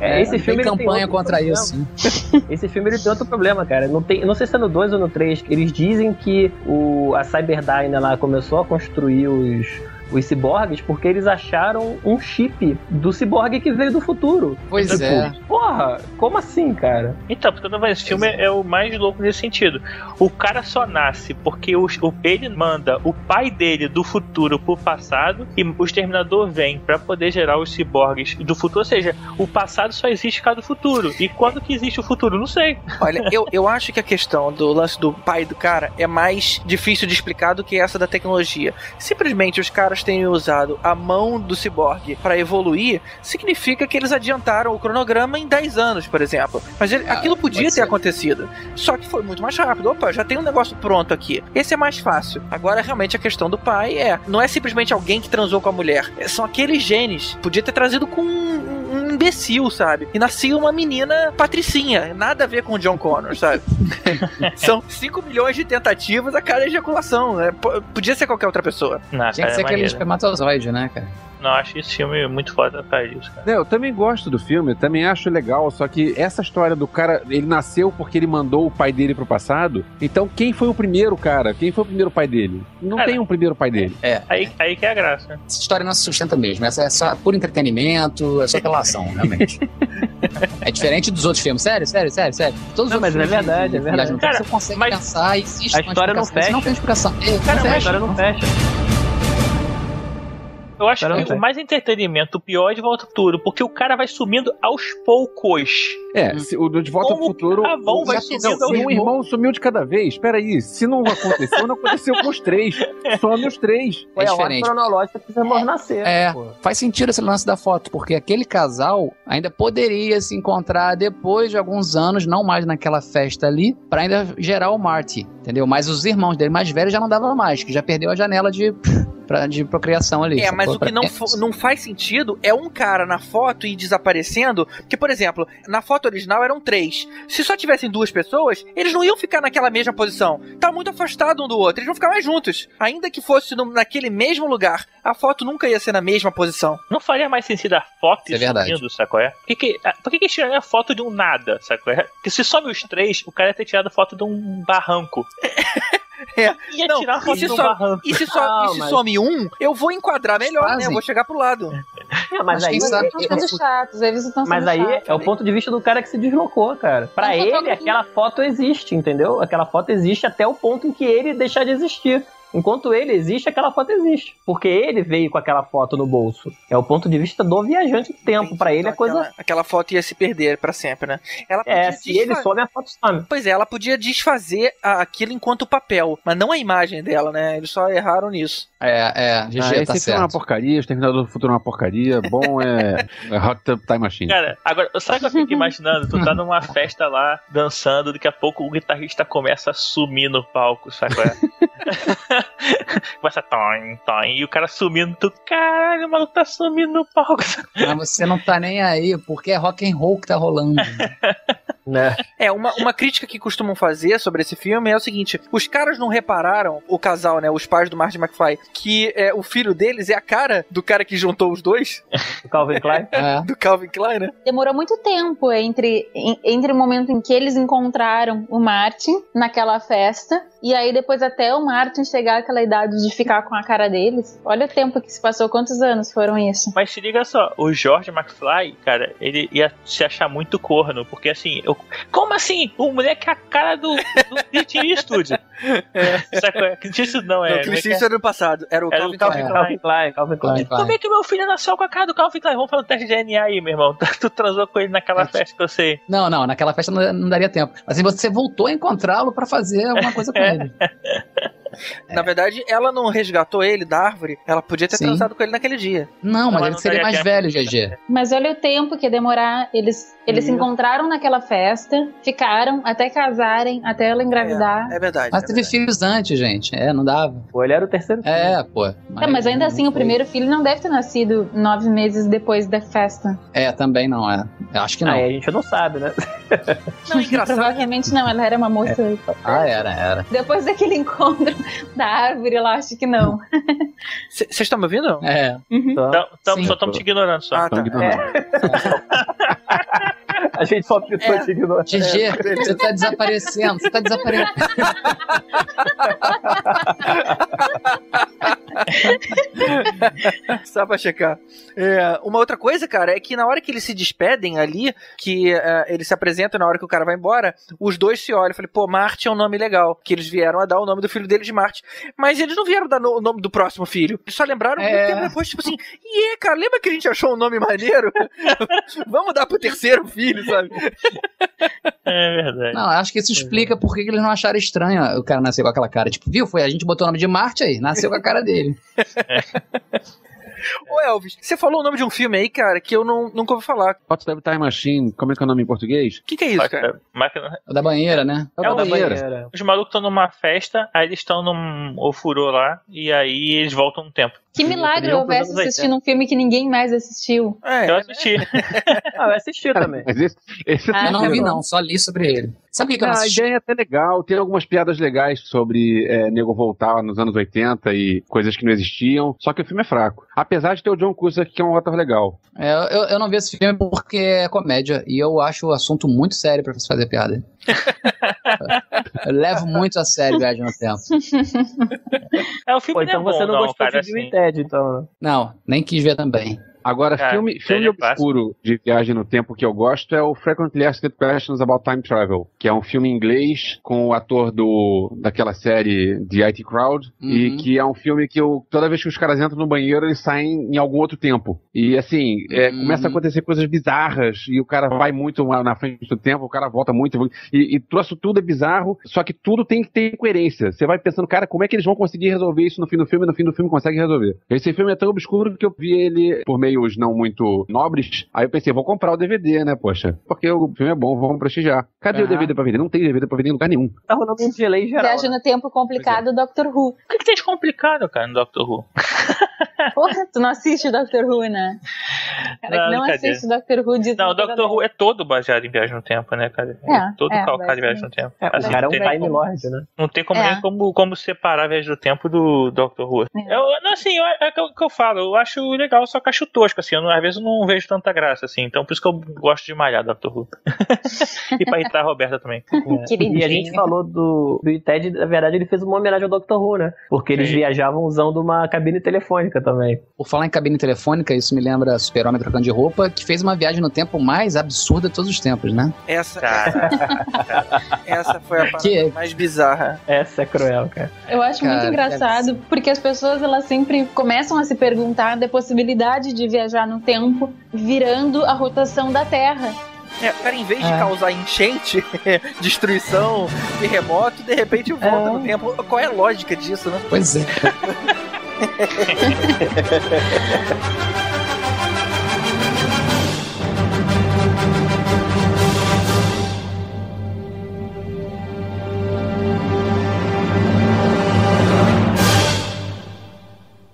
É, esse tem filme ele campanha outro contra problema. isso. Esse filme ele tem outro problema, cara. Não, tem, não sei se é no 2 ou no 3. Eles dizem que o, a Cyberdyne ela começou a construir os, os ciborgues porque eles acharam um chip do ciborgue que veio do futuro. Pois Tipo, é. Porra, como assim, cara? Então, porque esse filme é o mais louco nesse sentido. O cara só nasce porque o, o- ele manda o pai dele do futuro pro passado e o exterminador vem pra poder gerar os ciborgues do futuro. Ou seja, o passado só existe por causa do futuro. E quando que existe o futuro? Não sei. Olha, eu, eu acho que a questão do lance do pai do cara é mais difícil de explicar do que essa da tecnologia. Simplesmente os caras terem usado a mão do ciborgue para evoluir, significa que eles adiantaram o cronograma em 10 anos, por exemplo. Mas ele- Ah, aquilo podia ter ser. acontecido. Só que foi muito mais rápido. Opa, já tem um negócio pronto aqui. Esse é mais fácil. Agora, realmente, a questão do pai é: não é simplesmente alguém que transou com a mulher. É, São aqueles genes. Podia ter trazido com um um imbecil, sabe? E nascia uma menina patricinha. Nada a ver com o John Connor, sabe? São 5 milhões de tentativas a cada ejaculação. Né? Podia ser qualquer outra pessoa. Não, Tinha que ser é aquele. Espermatozoide, né, cara? Não, acho esse filme muito foda por causa disso, cara. Não, eu também gosto do filme, também acho legal, só que essa história do cara, ele nasceu porque ele mandou o pai dele pro passado. Então, quem foi o primeiro cara? Quem foi o primeiro pai dele? Não Cara, tem um primeiro pai dele. É. Aí, aí que é a graça. Essa história não se sustenta mesmo. Essa é só por entretenimento, é só pela ação, realmente. é diferente dos outros filmes. Sério, sério, sério, sério. Todos Não, os mas é filmes verdade, de é verdade. Cara, você consegue mas pensar e existe a uma história não. Se não fecha. tem explicação. É, não Cara, a fecha. história não fecha. Eu acho que o mais entretenimento, o pior é de Volta ao Futuro, porque o cara vai sumindo aos poucos. É, se, o De Volta Como ao Futuro. o Avon vai sumindo não, se um irmão sumiu de cada vez. Espera aí, se não aconteceu, não aconteceu com os três. Some os três. Foi É a ordem diferente. cronológica que fizemos nascer. É. pô. Faz sentido esse lance da foto, porque aquele casal ainda poderia se encontrar depois de alguns anos, não mais naquela festa ali, pra ainda gerar o Marty, entendeu? Mas os irmãos dele mais velhos já não dava mais, que já perdeu a janela de pra, de procriação ali. É, mas o que não, fo- não faz sentido é um cara na foto e desaparecendo. Porque, por exemplo, na foto original eram três. Se só tivessem duas pessoas, eles não iam ficar naquela mesma posição. Tá muito afastado um do outro, eles vão ficar mais juntos. Ainda que fosse no- naquele mesmo lugar, a foto nunca ia ser na mesma posição. Não faria mais sentido a foto É verdade. sumindo, sacou? É? Por que, que, por que, que eles tiraram a foto de um nada, sacou? É? Porque se some os três, o cara ia ter tirado foto de um barranco. É. Ia Não, tirar a e foto se um barranco. E se, só, Não, e se mas- some um, eu vou enquadrar melhor, né? Eu vou chegar pro lado. É, mas Mas aí, quem sabe- Eles estão sendo chatos, eles estão sendo mas aí chatos. é o ponto de vista do cara que se deslocou, cara. Pra ele, fotógrafo- aquela foto existe, entendeu? Aquela foto existe até o ponto em que ele deixar de existir. Enquanto ele existe, aquela foto existe. Porque ele veio com aquela foto no bolso. É o ponto de vista do viajante do tempo. Pra ele é coisa. Aquela, aquela foto ia se perder pra sempre, né? Ela É, se ele desfa- some, a foto some. Pois é, ela podia desfazer aquilo enquanto papel, mas não a imagem dela, né? Eles só erraram nisso. É, é, GG Ah, tá esse filme é uma certo. porcaria, Exterminador do Futuro é uma porcaria, bom é, é Hot Tub Time Machine. Cara, agora, sabe o que eu fico imaginando? Tu tá numa festa lá, dançando, daqui a pouco o guitarrista começa a sumir no palco, sabe? começa toim, toim, e o cara sumindo, tu, caralho, o maluco tá sumindo no palco. Mas você não tá nem aí, porque é rock and roll que tá rolando. Né? É, uma, uma crítica que costumam fazer sobre esse filme é o seguinte: os caras não repararam, o casal, né? Os pais do Martin McFly, que é, o filho deles é a cara do cara que juntou os dois, O Calvin Klein. É. do Calvin Klein, né? Demorou muito tempo entre, entre o momento em que eles encontraram o Martin naquela festa e aí depois até o Martin chegar àquela idade de ficar com a cara deles. Olha o tempo que se passou, quantos anos foram isso? Mas se liga só, o George McFly, cara, ele ia se achar muito corno, porque assim, eu, como assim? O moleque é a cara do, do Clint Eastwood. Qual é? Clint Eastwood não, é. Não, como é é? Eastwood era do passado, era o Era Calvin o Calvin Klein. É. Calvin Klein, Calvin Klein. Como é que meu filho nasceu com a cara do Calvin Klein? Vamos fazer um teste de DNA aí, meu irmão. Tu transou com ele naquela festa que eu sei. Não, não, naquela festa não, não daria tempo. Assim, você voltou a encontrá-lo pra fazer alguma coisa com ele. Na verdade, ela não resgatou ele da árvore, ela podia ter Sim. transado com ele naquele dia. Não, mas Ela ele não seria mais tempo. velho, GG. Mas olha o tempo que ia demorar. Eles, eles se Isso. encontraram naquela festa, ficaram até casarem, até ela engravidar. É verdade. Mas é teve verdade. filhos antes, gente. É, não dava. Pô, ele era o terceiro filho. É, pô. É, mas ainda assim, o primeiro filho não deve ter nascido nove meses depois da festa. É, também não é. Eu acho que não. Aí a gente não sabe, né? Não, engraçado. Provavelmente não, ela era uma moça. Ah, era, era. Depois daquele encontro da árvore, eu acho que não. Vocês estão me ouvindo? É. Então, Então, tamo- Sim. só estamos te ignorando só. Ah, tá. Ignorando. A gente só ficou É. te ignorando. GG, você tá desaparecendo, você tá desaparecendo. Só pra checar. É, uma outra coisa, cara, é que na hora que eles se despedem ali, que é, eles se apresentam na hora que o cara vai embora, os dois se olham. Eu falei, pô, Marte é um nome legal. Que eles vieram a dar o nome do filho deles de Marte. Mas eles não vieram dar no- o nome do próximo filho. Eles só lembraram É. tempo depois, tipo assim, e é, cara, lembra que a gente achou um nome maneiro? Vamos dar pro terceiro filho, sabe? É verdade. Não, acho que isso explica por que eles não acharam estranho o cara nascer com aquela cara. Tipo, viu? Foi a gente botou o nome de Marte aí, nasceu com a cara dele. Ô Elvis, você falou o nome de um filme aí, cara, que eu não, nunca ouvi falar. Hot Time Machine, como é que é o nome em português? O que, que é isso, cara? Máquina- O da banheira, né? É o É da o Da banheira. banheira. Os malucos estão numa festa, aí eles estão num ofurô lá, e aí eles voltam um tempo. Que milagre opinião houvesse assistindo um filme que ninguém mais assistiu. É, Eu assisti. Ah, eu assisti também. Mas esse, esse Ah, Eu não vi, não, só li sobre ele. Sabe o que, que eu não a assisti? ideia é até legal, tem algumas piadas legais sobre é, nego voltar nos anos 80 e coisas que não existiam, só que o filme é fraco. Apesar de ter o John Cusack, que é um ator legal. É, eu, eu não vi esse filme porque é comédia e eu acho o assunto muito sério pra se fazer piada. eu levo muito a sério Viagem no Tempo. É, o filme Pô, não então é bom, você não, não, gostou cara, de Bill assim. Ted, então. né? Não, nem quis ver também. Agora, Cara, filme, ele filme é obscuro de viagem no tempo que eu gosto é o Frequently Asked Questions About Time Travel, que é um filme inglês com o ator do daquela série The IT Crowd, e Uhum. que é um filme que eu, toda vez que os caras entram no banheiro, eles saem em algum outro tempo. E assim, é, Uhum. começa a acontecer coisas bizarras, e o cara vai muito na frente do tempo, o cara volta muito, e, e troço tudo é bizarro, só que tudo tem que ter coerência. Você vai pensando, cara, como é que eles vão conseguir resolver isso no fim do filme, e no fim do filme consegue resolver. Esse filme é tão obscuro que eu vi ele por meio meios não muito nobres. Aí eu pensei, vou comprar o DVD, né, poxa? Porque o filme é bom, vamos prestigiar. Cadê o Aham. DVD pra vender? Não tem DVD pra vender em lugar nenhum. Tá rolando um delay geral. Viagem no tempo complicado, Doctor Who. O que, que tem de complicado, cara, no Doctor Who? Porra, tu não assiste Doctor Who, né? Cara Não, que não assiste Doctor Who diz Não, o Doctor Who é todo baseado em viagem no tempo, né, cara? É, todo é, calcado em viagem no tempo. É, o Assim, cara é não um Time como- Lord, né? Não tem como É. nem como, como separar a viagem do tempo do Doctor Who. É. Eu, não, assim, é o que eu- falo, eu acho legal, só acho tosco, assim, eu não- às vezes eu não vejo tanta graça, assim, então por isso que eu gosto de malhar Doctor Who. e pra irritar a Roberta também. É. E a gente falou do, do Ted, na verdade, ele fez uma homenagem ao Doctor Who, né? Porque eles Sim. viajavam usando uma cabine telefônica também. Por falar em cabine telefônica, isso me lembra Super-Homem trocando de roupa, que fez uma viagem no tempo mais absurda de todos os tempos, né? Essa, Cara, essa foi a parada Que- mais bizarra. Essa é cruel, cara. Eu acho Cara, muito engraçado, porque as pessoas elas sempre começam a se perguntar da possibilidade de viajar no tempo virando a rotação da Terra. É, cara, em vez de É. causar enchente, destruição, terremoto, de repente volta É. no tempo. Qual é a lógica disso, né? Pois é.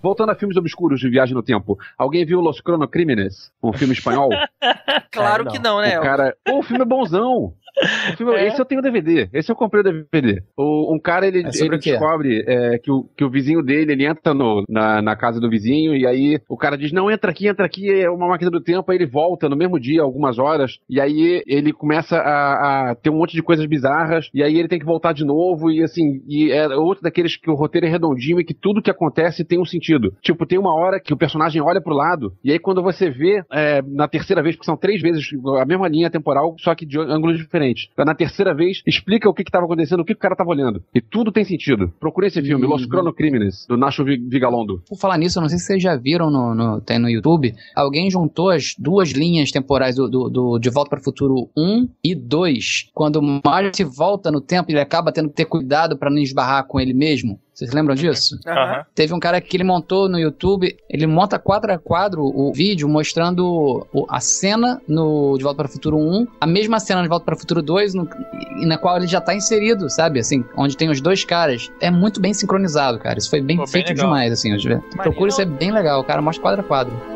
Voltando a filmes obscuros de viagem no tempo. Alguém viu Los Cronocrímenes? Um filme espanhol? Claro não. que não, né? O cara. Pô, o filme é bonzão. É? Esse eu tenho DVD. Esse eu comprei o DVD. O, um cara, ele, É ele descobre é, que, o, que o vizinho dele, ele entra no, na, na casa do vizinho e aí o cara diz, não, entra aqui, entra aqui, é uma máquina do tempo. Aí ele volta no mesmo dia, algumas horas, e aí ele começa a, a ter um monte de coisas bizarras, e aí ele tem que voltar de novo, e assim, e é outro daqueles que o roteiro é redondinho e que tudo que acontece tem um sentido. Tipo, tem uma hora que o personagem olha pro lado, e aí quando você vê é, na terceira vez, porque são três vezes a mesma linha temporal, só que de ângulos diferentes. Na terceira vez, explica o que estava acontecendo, o que, que o cara estava olhando. E tudo tem sentido. Procure esse filme, Uhum. Los Cronocrímenes, do Nacho Vi- Vigalondo. Por falar nisso, eu não sei se vocês já viram no, no, tem no YouTube, alguém juntou as duas linhas temporais do, do, do De Volta para o Futuro 1 e 2. Quando o Marty volta no tempo, ele acaba tendo que ter cuidado para não esbarrar com ele mesmo. Vocês lembram disso? Aham. Aham. Teve um cara que ele montou no YouTube, ele monta quadro a quadro o vídeo mostrando a cena no De Volta para o Futuro 1, a mesma cena de Volta para o Futuro 2, no- na qual ele já tá inserido, sabe? Assim, onde tem os dois caras. É muito bem sincronizado, cara. Isso foi bem Pô, bem feito legal. demais, assim. Procura, isso é bem legal. O cara mostra quadro a quadro.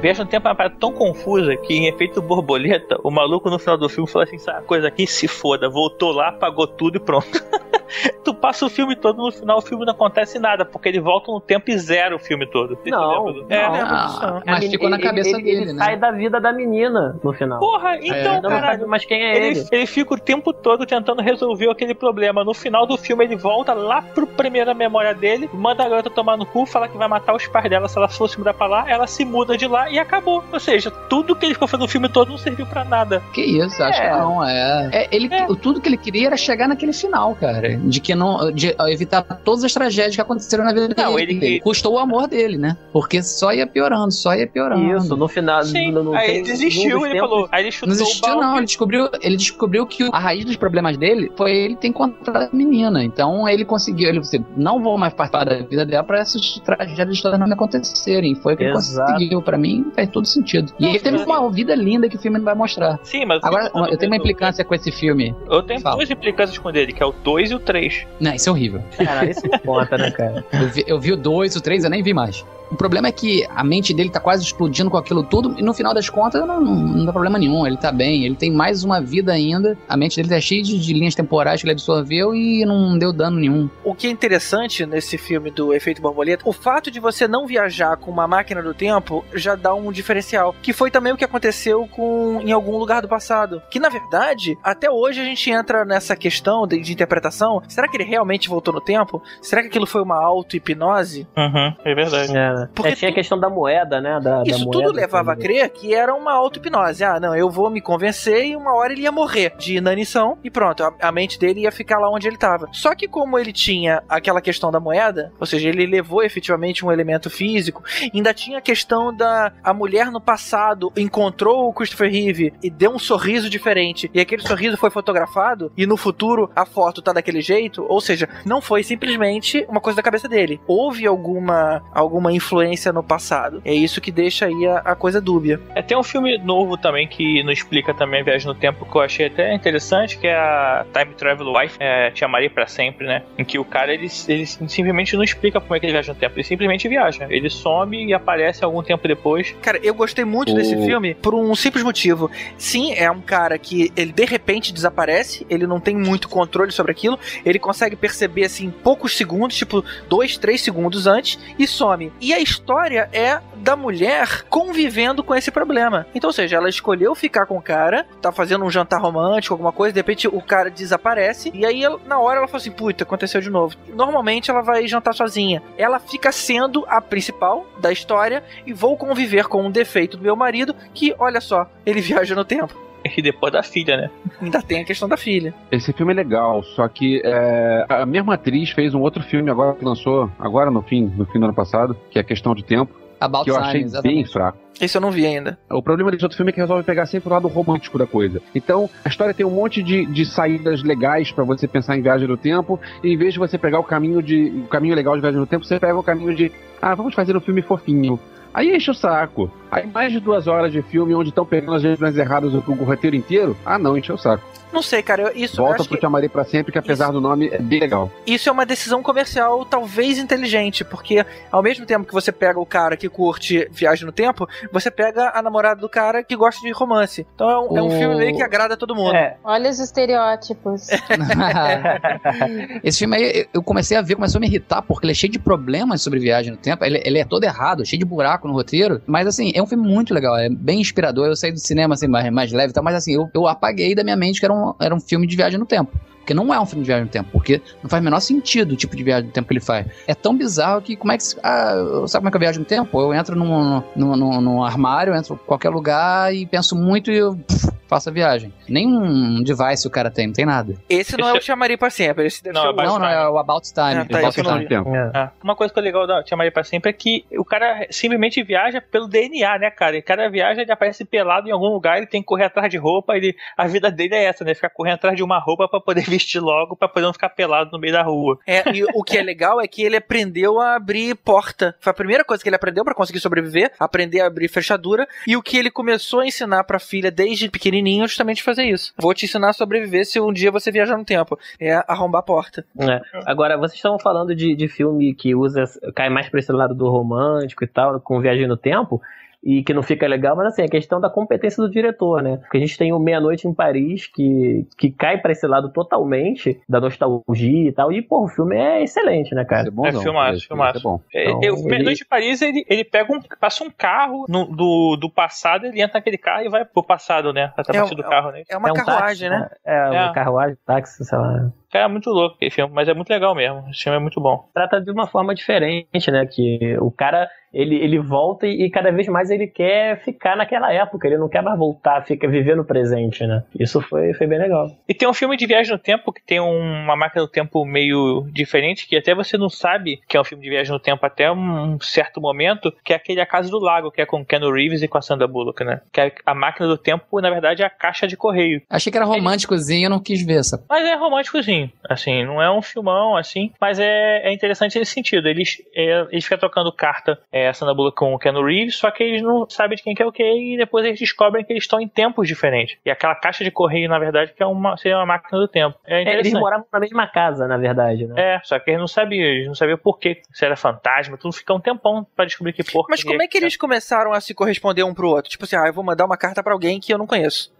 Viagem no tempo é uma parada tão confusa que, em efeito borboleta, o maluco no final do filme falou assim: sabe, coisa aqui se foda, voltou lá, apagou tudo e pronto. tu passa o filme todo, no final o filme não acontece nada, porque ele volta no tempo e zera o filme todo. Não, não. É, né? Ah, mas meni- ficou na ele- cabeça ele, dele, ele né? sai da vida da menina no final. Porra, então, É. Então não caralho. sabe mais quem é ele. Ele, ele fica o tempo todo tentando resolver aquele problema. No final do filme, ele volta lá pro primeira memória dele, manda a garota tomar no cu, fala que vai matar os pais dela se ela fosse se mudar pra lá, ela se muda de lá e acabou. Ou seja, tudo que ele ficou fazendo o filme todo não serviu pra nada. Que isso, acho É. que não. É, é, ele, É. o- Tudo que ele queria era chegar naquele final, cara. De que não. De evitar todas as tragédias que aconteceram na vida Não, dele. ele- Custou o amor dele, né? Porque só ia piorando, só ia piorando. Isso, no final. Sim, no, no, aí tem- ele desistiu, ele tempos- falou. Aí ele chutou Não balde. não. Ele descobriu, ele descobriu que a raiz dos problemas dele foi ele ter encontrado a menina. Então ele conseguiu. Ele disse: não vou mais participar da vida dela pra essas tragédias todas não acontecerem. Foi o que Exato. ele conseguiu. Pra mim, faz todo sentido. E Não, ele teve mas- uma vida linda que o filme não vai mostrar. Sim, mas. Agora, eu tenho uma implicância com esse filme. Eu tenho Fala. duas implicâncias com ele, que é o 2 e o 3. Não, isso é horrível. Cara, isso não conta, né, cara? Eu vi, eu vi o 2, o 3, eu nem vi mais. O problema é que a mente dele tá quase explodindo com aquilo tudo, e no final das contas não, não, não dá problema nenhum. Ele tá bem, ele tem mais uma vida ainda. A mente dele tá cheia de, de linhas temporais que ele absorveu e não deu dano nenhum. O que é interessante nesse filme do Efeito Borboleta, o fato de você não viajar com uma máquina do tempo já dá um diferencial. Que foi também o que aconteceu com em algum lugar do passado. Que na verdade, até hoje a gente entra nessa questão de, de interpretação. Será que ele realmente voltou no tempo? Será que aquilo foi uma auto-hipnose? Uhum, é verdade. É. Porque É, tinha a questão da moeda, né? Da, da Isso moeda, tudo levava a né? crer que era uma auto-hipnose. Ah, não, eu vou me convencer e uma hora ele ia morrer de inanição e pronto, a, a mente dele ia ficar lá onde ele tava. Só que como ele tinha aquela questão da moeda, ou seja, ele levou efetivamente um elemento físico, ainda tinha a questão da a mulher no passado encontrou o Christopher Reeve e deu um sorriso diferente e aquele sorriso foi fotografado e no futuro a foto tá daquele jeito, ou seja, não foi simplesmente uma coisa da cabeça dele. Houve alguma alguma influência no passado. É isso que deixa aí a, a coisa dúbia. É, tem um filme novo também que nos explica também a viagem no tempo que eu achei até interessante, que é a Time Travel Wife, é, Te Amarei Pra Sempre, né? Em que o cara, ele, ele simplesmente não explica como é que ele viaja no tempo, ele simplesmente viaja. Ele some e aparece algum tempo depois. Cara, eu gostei muito desse filme por um simples motivo. Sim, é um cara que ele de repente desaparece, ele não tem muito controle sobre aquilo, ele consegue perceber assim poucos segundos, tipo dois, três segundos antes, e some. E a história é da mulher convivendo com esse problema. Então, ou seja, ela escolheu ficar com o cara, tá fazendo um jantar romântico, alguma coisa, de repente o cara desaparece, e aí na hora ela fala assim: puta, aconteceu de novo. Normalmente ela vai jantar sozinha. Ela fica sendo a principal da história e vou conviver com um defeito do meu marido que, olha só, ele viaja no tempo. E depois da filha, né? Ainda tem a questão da filha. Esse filme é legal, só que é, a mesma atriz fez um outro filme agora que lançou, agora no fim, no fim do ano passado, que é Questão de Tempo, About que eu achei bem fraco. Esse eu não vi ainda. O problema desse outro filme é que resolve pegar sempre o lado romântico da coisa. Então, a história tem um monte de, de saídas legais pra você pensar em viagem no tempo, e em vez de você pegar o caminho de o caminho legal de viagem no tempo, você pega o caminho de ah, vamos fazer um filme fofinho. Aí enche o saco. Aí mais de duas horas de filme onde estão pegando as regiões erradas o, o roteiro inteiro. Ah, não, encheu o saco. Não sei, cara, eu- isso eu Volta acho pro que Te Amarei Pra Sempre, que apesar do nome, é bem legal. isso é uma decisão comercial talvez inteligente, porque ao mesmo tempo que você pega o cara que curte viagem no tempo, você pega a namorada do cara que gosta de romance. Então é um, é um O- filme meio que agrada a todo mundo. É, Olha os estereótipos. Esse filme aí eu comecei a ver, começou a me irritar, porque ele é cheio de problemas sobre viagem no tempo. Ele, ele é todo errado, cheio de buraco no roteiro. Mas assim, é um filme muito legal, é bem inspirador. Eu saí do cinema assim, mais, mais leve e tal, mas assim, eu, eu apaguei da minha mente que era um, era um filme de viagem no tempo. Porque não é um filme de viagem no tempo, porque não faz o menor sentido o tipo de viagem no tempo que ele faz. É tão bizarro que como é que. Ah, sabe como é que eu viajo no tempo? Eu entro num, num, num, num armário, entro em qualquer lugar e penso muito e eu pff, faço a viagem. Nem um device o cara tem, não tem nada. Esse não é o Te Amarei Pra Sempre, esse deve Não, ser é o... About não, não, Time. é o About Time. Ah, tá, About Time. Tempo. é. Ah, uma coisa que é legal da Tia Maria pra sempre é que o cara simplesmente viaja pelo DNA, né, cara? E cada viagem ele aparece pelado em algum lugar, ele tem que correr atrás de roupa, ele, a vida dele é essa, né? Ficar correndo atrás de uma roupa pra poder vestir logo, pra poder não ficar pelado no meio da rua. É, e o que é legal é que ele aprendeu a abrir porta. Foi a primeira coisa que ele aprendeu pra conseguir sobreviver, aprender a abrir fechadura. E o que ele começou a ensinar pra filha desde pequenininho é justamente fazer isso. Vou te ensinar a sobreviver se um dia você viajar no tempo. É arrombar a porta. É. Agora, vocês estavam falando de, de filme que usa, cai mais pra esse lado do romântico e tal, com viagem no tempo, e que não fica legal, mas assim, a questão da competência do diretor, né? Porque a gente tem o Meia-Noite em Paris, que, que cai pra esse lado totalmente, da nostalgia e tal, e, pô, o filme é excelente, né, cara? É bonzão. É filmaço, Esse filmaço. É bom. É, Então, eu, ele- Noite de Paris, ele, ele pega um, passa um carro no- do, do passado, ele entra naquele carro e vai pro passado, né? Vai É partir do carro, né? É uma é um carruagem, táxi, né? É, É. uma carruagem, táxi, sei lá. Cara, é muito louco esse filme, mas é muito legal mesmo. Esse filme é muito bom. Trata de uma forma diferente, né? Que o cara, ele, ele volta e, e cada vez mais ele quer ficar naquela época, ele não quer mais voltar, fica viver no presente, né? Isso foi, foi bem legal. E tem um filme de viagem no tempo que tem uma máquina do tempo meio diferente, que até você não sabe que é um filme de viagem no tempo até um certo momento, que é aquele A Casa do Lago, que é com Ken Reeves e com a Sandra Bullock, né? Que é a máquina do tempo, na verdade, é a caixa de correio. Achei que era românticozinho, eu não quis ver essa. Mas é românticozinho, assim, não é um filmão, assim, mas é, é interessante nesse sentido. Eles, é, eles ficam trocando carta, é, a Sandra Bullock com o Ken Reeves, só que eles não sabem de quem que é o que, e depois eles descobrem que eles estão em tempos diferentes. E aquela caixa de correio, na verdade, que é uma, seria uma máquina do tempo. É É, eles moravam na mesma casa, na verdade, né? É, só que eles não sabiam, eles não sabiam por quê, se era fantasma, tudo fica um tempão pra descobrir que porra. Mas como é que eles começaram a se corresponder um pro outro? Tipo assim, ah, eu vou mandar uma carta pra alguém que eu não conheço.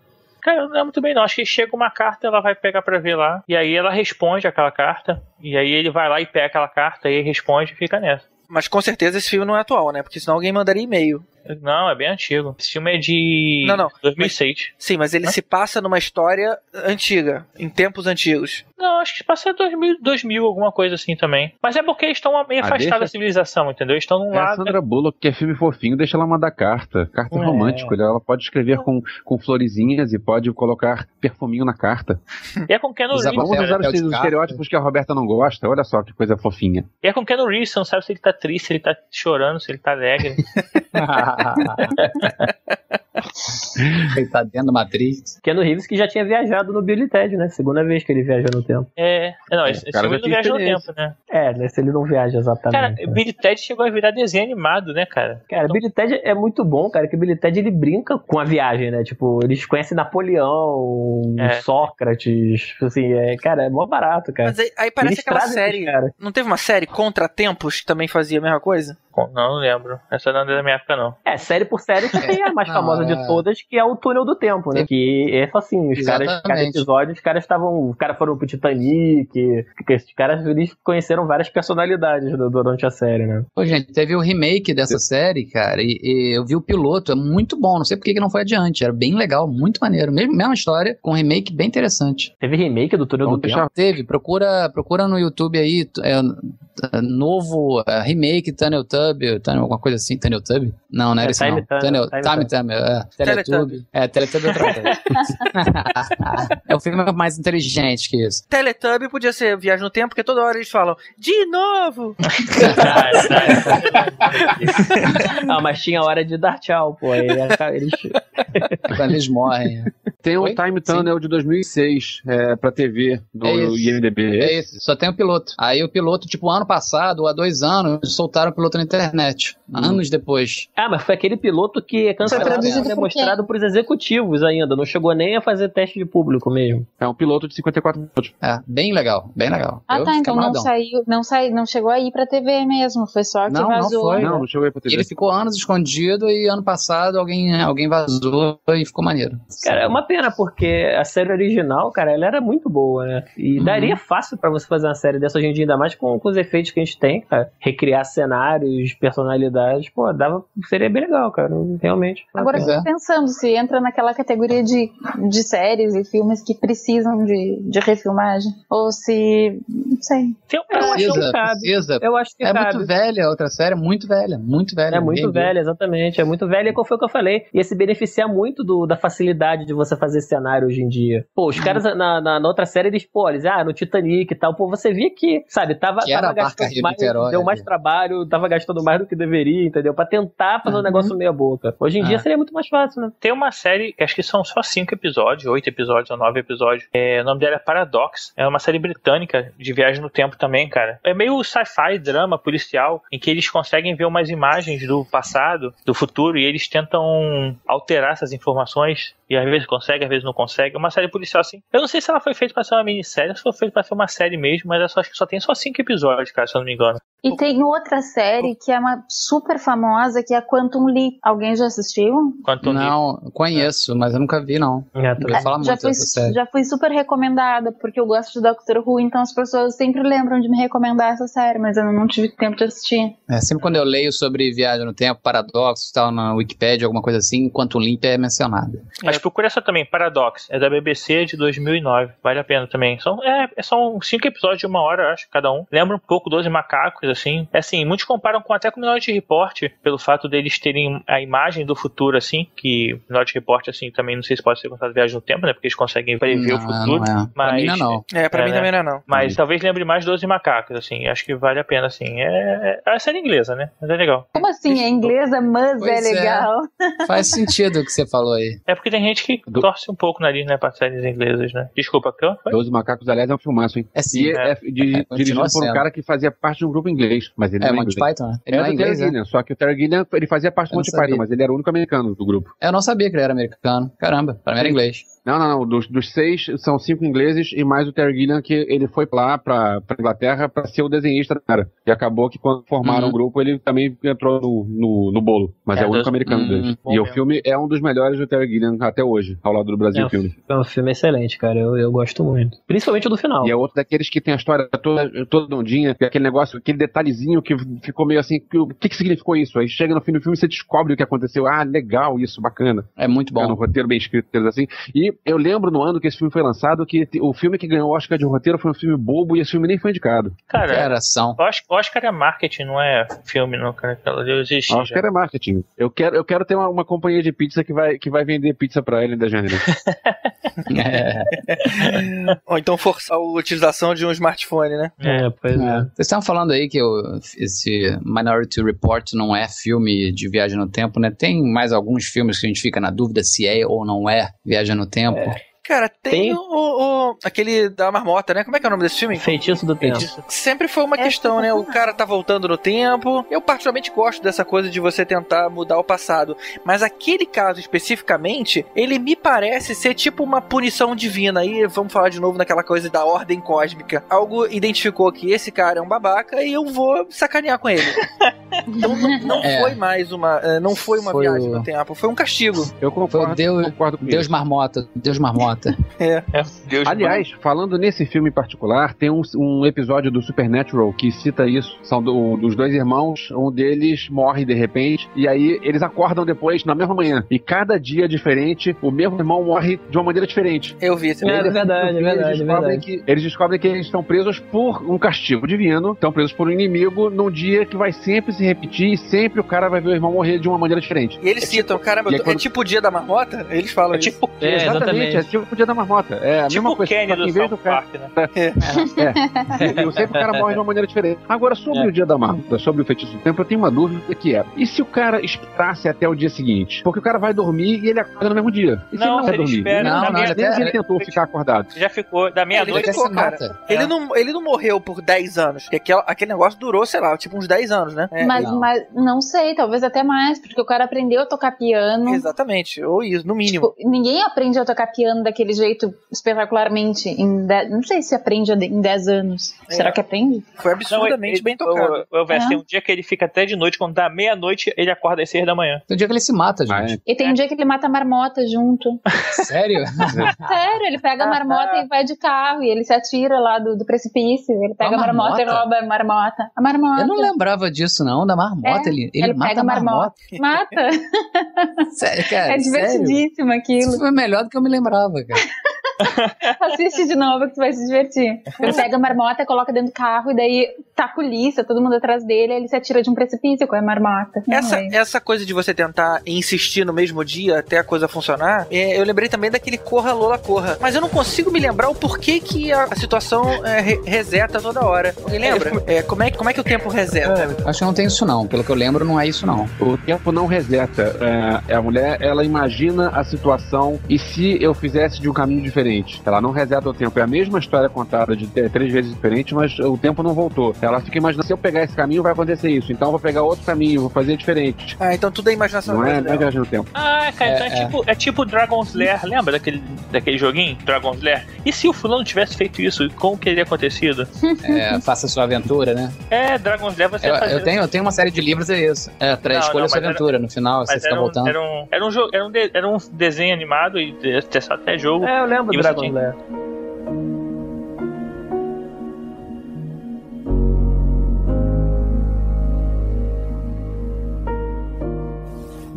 Cara, não é muito bem não. Acho que chega uma carta, ela vai pegar pra ver lá, e aí ela responde aquela carta, e aí ele vai lá e pega aquela carta, e responde e fica nessa. Mas com certeza esse filme não é atual, né? Porque senão alguém mandaria e-mail. Não, é bem antigo. Esse filme é de Não, não. 2006. Sim, mas ele se passa numa história antiga, em tempos antigos. Não, acho que passa 2000, 2000, alguma coisa assim também. Mas é porque eles estão meio Ah, afastados deixa- da civilização, entendeu? Eles estão num É a lado. Sandra Bullock, que é filme fofinho, deixa ela mandar carta. Carta É. romântica. Ela pode escrever com, com florezinhas e pode colocar perfuminho na carta. E é com Usa Reeves. Vamos Papel- usar os carta. estereótipos que a Roberta não gosta. Olha só que coisa fofinha. E é com Keanu Reeves, você não sabe se ele tá triste, se ele tá chorando, se ele tá alegre. Ele tá dentro da Matrix. Keanu Reeves que já tinha viajado no Billy Ted, né? Segunda vez que ele viajou no tempo. É. Não, esse, o esse cara já não viaja no tempo, né? É, nesse ele não viaja exatamente. Cara, né? Billy Ted chegou a virar desenho animado, né, cara? Cara, Billy Ted é muito bom, cara, que o Billy Ted ele brinca com a viagem, né? Tipo, eles conhecem Napoleão, É. Sócrates, tipo assim, é, cara, é mó barato, cara. Mas aí, aí parece Eles aquela série. caras. Não teve uma série Contratempos que também fazia a mesma coisa? Não, não lembro. Essa não é da minha época, não. É, série por série que tem a mais Não, famosa é. de todas, que é o Túnel do Tempo, né? Que é só assim, os caras, cada Exatamente. episódio, os caras estavam. Os caras foram pro Titanic, que esses caras eles conheceram várias personalidades durante a série, né? Pô, gente, teve o remake dessa série, cara, e, e eu vi o piloto, é muito bom, não sei por que que não foi adiante, era bem legal, muito maneiro, mesmo, mesma história, com um remake bem interessante. Teve remake do Túnel Vamos do Tempo. Teve, procura, procura no YouTube aí, é, é, novo é, remake Tunnel Tub, Tunnel, alguma coisa assim, Tunnel Tub? Não, não era É, isso Time não. Tunnel, Time Tunnel, é, Teletubby. É, Teletubby é outra coisa. é o filme mais inteligente que isso. Teletubby podia ser Viagem no Tempo, porque toda hora eles falam, de novo! Ah, mas tinha hora de dar tchau, pô. Aí eles. Quando eles morrem. Tem um Oi? Time Tunnel de 2006 é, pra TV do É isso. IMDB. É esse, só tem o piloto. Aí o piloto, tipo, ano passado, ou há dois anos, soltaram o piloto na internet. Anos depois. Ah, mas foi aquele piloto que é cancelado e por mostrado pros executivos ainda. Não chegou nem a fazer teste de público mesmo. É um piloto de 54 minutos. É, bem legal, bem legal. Ah, Eu tá, então não amarradão. saiu, não saiu, não chegou aí pra TV mesmo, foi só que Não, não vazou. foi. Não, não chegou aí pra TV. ele ficou anos escondido e ano passado alguém, alguém vazou e ficou maneiro. Cara, é uma pena, porque a série original, cara, ela era muito boa, né? E Uhum. daria fácil pra você fazer uma série dessa hoje em dia, ainda mais com, com os efeitos que a gente tem, cara. Recriar cenários, personalidades, pô, dava, seria bem legal, cara, realmente. Agora eu Pois fico é. pensando se entra naquela categoria de, de séries e filmes que precisam de, de refilmagem. Ou se. Não sei. Eu acho que Precisa, cabe. precisa. Eu acho que É cabe. muito velha a outra série, é muito velha, muito velha. É muito viu. velha, exatamente. É muito velha, e qual foi o que eu falei? Ia se beneficiar muito do, da facilidade de você fazer cenário hoje em dia. Pô, os caras na, na, na outra série, eles, pô, eles, ah, no Titanic e tal, pô, você via que, sabe, tava, Que era tava gastando de mais, Niterói, deu mais ali. trabalho, tava gastando mais do que deveria, entendeu? Pra tentar fazer um Uhum. negócio meia boca. Hoje em dia Ah. seria muito mais fácil, né? Tem uma série, que acho que são só cinco episódios, oito episódios ou nove episódios. É, o nome dela é Paradox. É uma série britânica de viagem no tempo também, cara. É meio sci-fi, drama policial, em que eles conseguem ver umas imagens do passado, do futuro, e eles tentam alterar essas informações. E às vezes consegue, às vezes não consegue. É uma série policial assim. Eu não sei se ela foi feita pra ser uma minissérie, ou se foi feita pra ser uma série mesmo, mas eu só, acho que só tem só cinco episódios, cara, se eu não me engano. E tem outra série que é uma super famosa, que é Quantum Leap. Alguém já assistiu? Quanto Não, conheço, mas eu nunca vi, não. É, Eu ia falar já, muito dessa série. já foi super recomendada, porque eu gosto de Doctor Who, então as pessoas sempre lembram de me recomendar essa série, mas eu não tive tempo de assistir. É, sempre quando eu leio sobre viagem no tempo, paradoxos e tal, na Wikipedia, alguma coisa assim, enquanto limpo é mencionada. Mas procura essa também, Paradox. É da BBC de 2009. Vale a pena também. São, é, são cinco episódios de uma hora, acho, cada um. Lembra um pouco 12 Macacos, assim. É assim, muitos comparam com até com o Minority Report, pelo fato deles terem a imagem do futuro, assim, que o Minority Report, assim, também não sei se pode ser contado viagem no tempo, né? Porque eles conseguem prever o não, futuro. não é. Pra mim não, é não. É, pra É, mim né? também não é não. Mas talvez lembre mais 12 Macacos, assim. Acho que vale a pena, assim. É, é a série inglesa, né? Mas é legal. Como assim? É inglesa, mas Pois é é. legal. Faz sentido o que você falou aí. É porque tem gente que Do- torce um pouco o nariz, né, pra séries inglesas, né? Desculpa, que foi? Doze Macacos, aliás, é um filmaço, hein? É sim. E é, de- É, continua dirigido por um cara que fazia parte de um grupo inglês, mas ele É, não é Monty inglês. Python, né? Ele É é do Terry inglês, né? Gilliam, só que o Terry Gilliam, ele fazia parte do Monty Python, mas ele era o único americano do grupo. Eu não sabia que ele era americano. Caramba, pra mim era inglês. Não, não, não. Dos, dos seis, são cinco ingleses e mais o Terry Gilliam, que ele foi lá pra, pra Inglaterra pra ser o desenhista da cara. E acabou que quando formaram Uhum. o grupo, ele também entrou no, no, no bolo. Mas É, é, o único dos- americano Uhum. deles. Bom E o mesmo. filme é um dos melhores do Terry Gilliam até hoje, ao lado do Brasil É um, Filme. é um filme excelente, cara. Eu, eu gosto muito. Principalmente o do final. E é outro daqueles que tem a história toda, toda ondinha, e aquele negócio, aquele detalhezinho que ficou meio assim, que, o que, que significou isso? Aí chega no fim do filme e você descobre o que aconteceu. Ah, legal isso, bacana. É muito Bom. bom. no roteiro bem escrito, assim. E eu lembro no ano que esse filme foi lançado que o filme que ganhou o Oscar de roteiro foi um filme bobo e esse filme nem foi indicado. Cara, Geração. Oscar é marketing, não é filme, não, cara. Acho que era marketing. Eu quero, eu quero ter uma, uma companhia de pizza que vai, que vai vender pizza pra Ellen DeGeneres. É. Ou então forçar a utilização de um smartphone, né? É, pois é. É. Vocês estavam falando aí que o- esse Minority Report não é filme de viagem no tempo, né? Tem mais alguns filmes que a gente fica na dúvida se é ou não é viagem no tempo. Cara, tem, Tem- O, o- aquele da marmota, né? Como é que é o nome desse filme? Feitiço do tempo. Sempre foi uma É questão, né? O cara tá voltando no tempo. Eu particularmente gosto dessa coisa de você tentar mudar o passado. Mas aquele caso especificamente, ele me parece ser tipo uma punição divina. Aí vamos falar de novo naquela coisa da ordem cósmica. Algo identificou que esse cara é um babaca e eu vou sacanear com ele. Então não, não É. foi mais uma. eh, Não foi uma Foi viagem o- no tempo, foi um castigo. Eu concordo, Deus- concordo com Deus isso. Marmota, Deus Marmota. É, Deus Aliás, falando nesse filme em particular, tem um, um episódio do Supernatural que cita isso. São do- dos dois irmãos, um deles morre de repente, e aí eles acordam depois na mesma manhã. E cada dia diferente, o mesmo irmão morre de uma maneira diferente. Eu vi esse É, verdade, fim, verdade, eles descobrem verdade. Que, eles descobrem que eles estão presos por um castigo divino, estão presos por um inimigo num dia que vai sempre se repetir e sempre o cara vai ver o irmão morrer de uma maneira diferente. E eles citam, caramba, e é é, quando- tipo o dia da marmota? Eles falam É isso. tipo, É, exatamente. é tipo o dia da marmota. É a tipo mesma o coisa. Kenny que do em vez South do cara, Park, né? É. E sempre o cara morre de uma maneira diferente. Agora, sobre É. o dia da marmota, sobre o feitiço do tempo, eu tenho uma dúvida que é: e se o cara esperasse até o dia seguinte? Porque o cara vai dormir e ele acorda no mesmo dia. E se Não, ele não vai ele dormir? espera Não, não, meia- ele até- se ele tentou ficar acordado. Já ficou da meia-noite. até ficou, cara. Ele, É. não, ele não morreu por 10 anos. Porque aquele, aquele negócio durou, sei lá, tipo uns 10 anos, né? É, Mas, não. mas não sei, talvez até mais, porque o cara aprendeu a tocar piano. Exatamente. Ou isso, no mínimo. Tipo, ninguém aprende a tocar piano daquele jeito espetacularmente em dez, não sei se aprende em 10 anos. É. Será que aprende? Foi absurdamente bem tocado. O, o, É. tem um dia que ele fica até de noite, quando dá meia-noite, ele acorda às seis da manhã. Tem um dia que ele se mata, Ah, gente. E tem um dia que ele mata a marmota junto. Sério? Sério, ele pega a marmota e vai de carro e ele se atira lá do, do precipício. Ele pega a A marmota, e rouba a marmota. A marmota. Eu não lembrava disso, não, da marmota. É, ele, ele, ele mata pega a marmota. marmota. Mata. Sério, cara. é sério? divertidíssimo aquilo. Isso foi melhor do que eu me lembrava, cara. Assiste de novo que tu vai se divertir. Ele pega a marmota, coloca dentro do carro e daí tá a polícia, todo mundo atrás dele, aí ele se atira de um precipício com a marmota. Essa, Morre. essa coisa de você tentar insistir no mesmo dia até a coisa funcionar, é, eu lembrei também daquele Corra Lola Corra. Mas eu não consigo me lembrar o porquê que a, a situação é, re- reseta toda hora. Alguém lembra? É, como, é, como é que o tempo reseta? Acho que não tem isso, não. Pelo que eu lembro, não é isso, não. O tempo não reseta. É, a mulher, ela imagina a situação e se eu fizesse de um caminho diferente? Ela não reseta o tempo. É a mesma história contada de três vezes diferente, mas o tempo não voltou. Ela fica imaginando, se eu pegar esse caminho, vai acontecer isso. Então eu vou pegar outro caminho, vou fazer diferente. Ah, então tudo é imaginação Não é, não é dela. viagem no tempo. Ah, cara, então é, É, é. tipo, é tipo Dragon's Lair. Lembra daquele, daquele joguinho, Dragon's Lair? E se o fulano tivesse feito isso, como que teria acontecido? É, faça sua aventura, né? É, Dragon's Lair você Eu, fazia- eu tenho, eu tenho uma série de livros, é isso. É, tra- Não, escolha não, sua mas era- aventura. No final, você fica era um, voltando. era, um, era, um jogo, era, um de- era um desenho animado e de- até jogo. É, eu lembro Dragon Lair.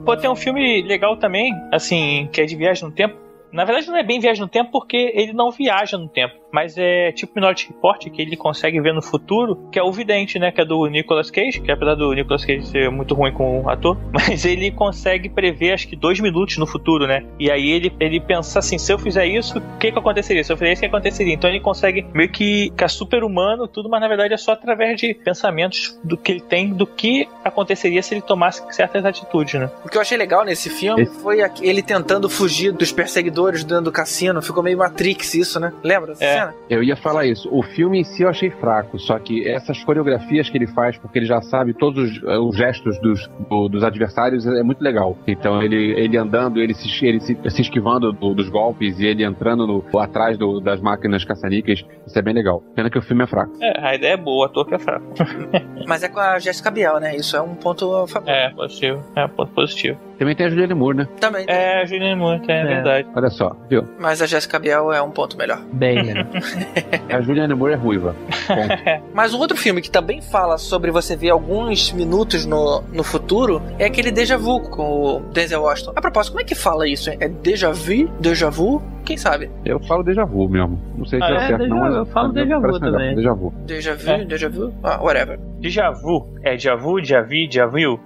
Pô, tem um filme legal também, assim, que é de viagem no tempo. Na verdade, não é bem viagem no tempo porque ele não viaja no tempo. Mas é tipo Minority Report, que ele consegue ver no futuro, que é o Vidente, né? Que é do Nicolas Cage, que apesar do Nicolas Cage ser muito ruim com o ator, mas ele consegue prever acho que dois minutos no futuro, né? E aí ele, ele pensa assim: se eu fizer isso, o que que aconteceria? Se eu fizer isso, o que aconteceria? Então ele consegue meio que ficar super humano, tudo, mas na verdade é só através de pensamentos do que ele tem, do que aconteceria se ele tomasse certas atitudes, né? O que eu achei legal nesse filme foi ele tentando fugir dos perseguidores dentro do cassino. Ficou meio Matrix isso, né? Lembra? É. cena. Eu ia falar isso. O filme em si eu achei fraco, só que essas coreografias que ele faz, porque ele já sabe todos os, eh, os gestos dos, do- dos adversários, é muito legal. Então ele, ele andando, ele se, ele se, se esquivando do- dos golpes e ele entrando no, atrás do- das máquinas caça-níqueis, isso é bem legal. Pena que o filme é fraco. É, a ideia é boa, o ator que é fraco. Mas é com a Jessica Biel, né? Isso é um ponto a favor. É, positivo. É, ponto positivo. Também tem a Julianne Moore, né? Também. tem. É, Julianne Moore, é, verdade. Olha só, viu? Mas a Jessica Biel é um ponto melhor. Bem, né? A Julianne Moore é ruiva. Mas um outro filme que também fala sobre você ver alguns minutos no, no futuro é aquele Deja Vu com o Denzel Washington. A propósito, como é que fala isso? hein? É Deja Vu? Deja Vu? Quem sabe? eu falo déjà vu mesmo. Não sei se Ah, é, é, certo, não. mas eu falo déjà vu melhor, também. Déjà vu. Deja Vu? É. Deja Vu? Ah, whatever. Déjà vu. É déjà vu, déjà vu, déjà vu,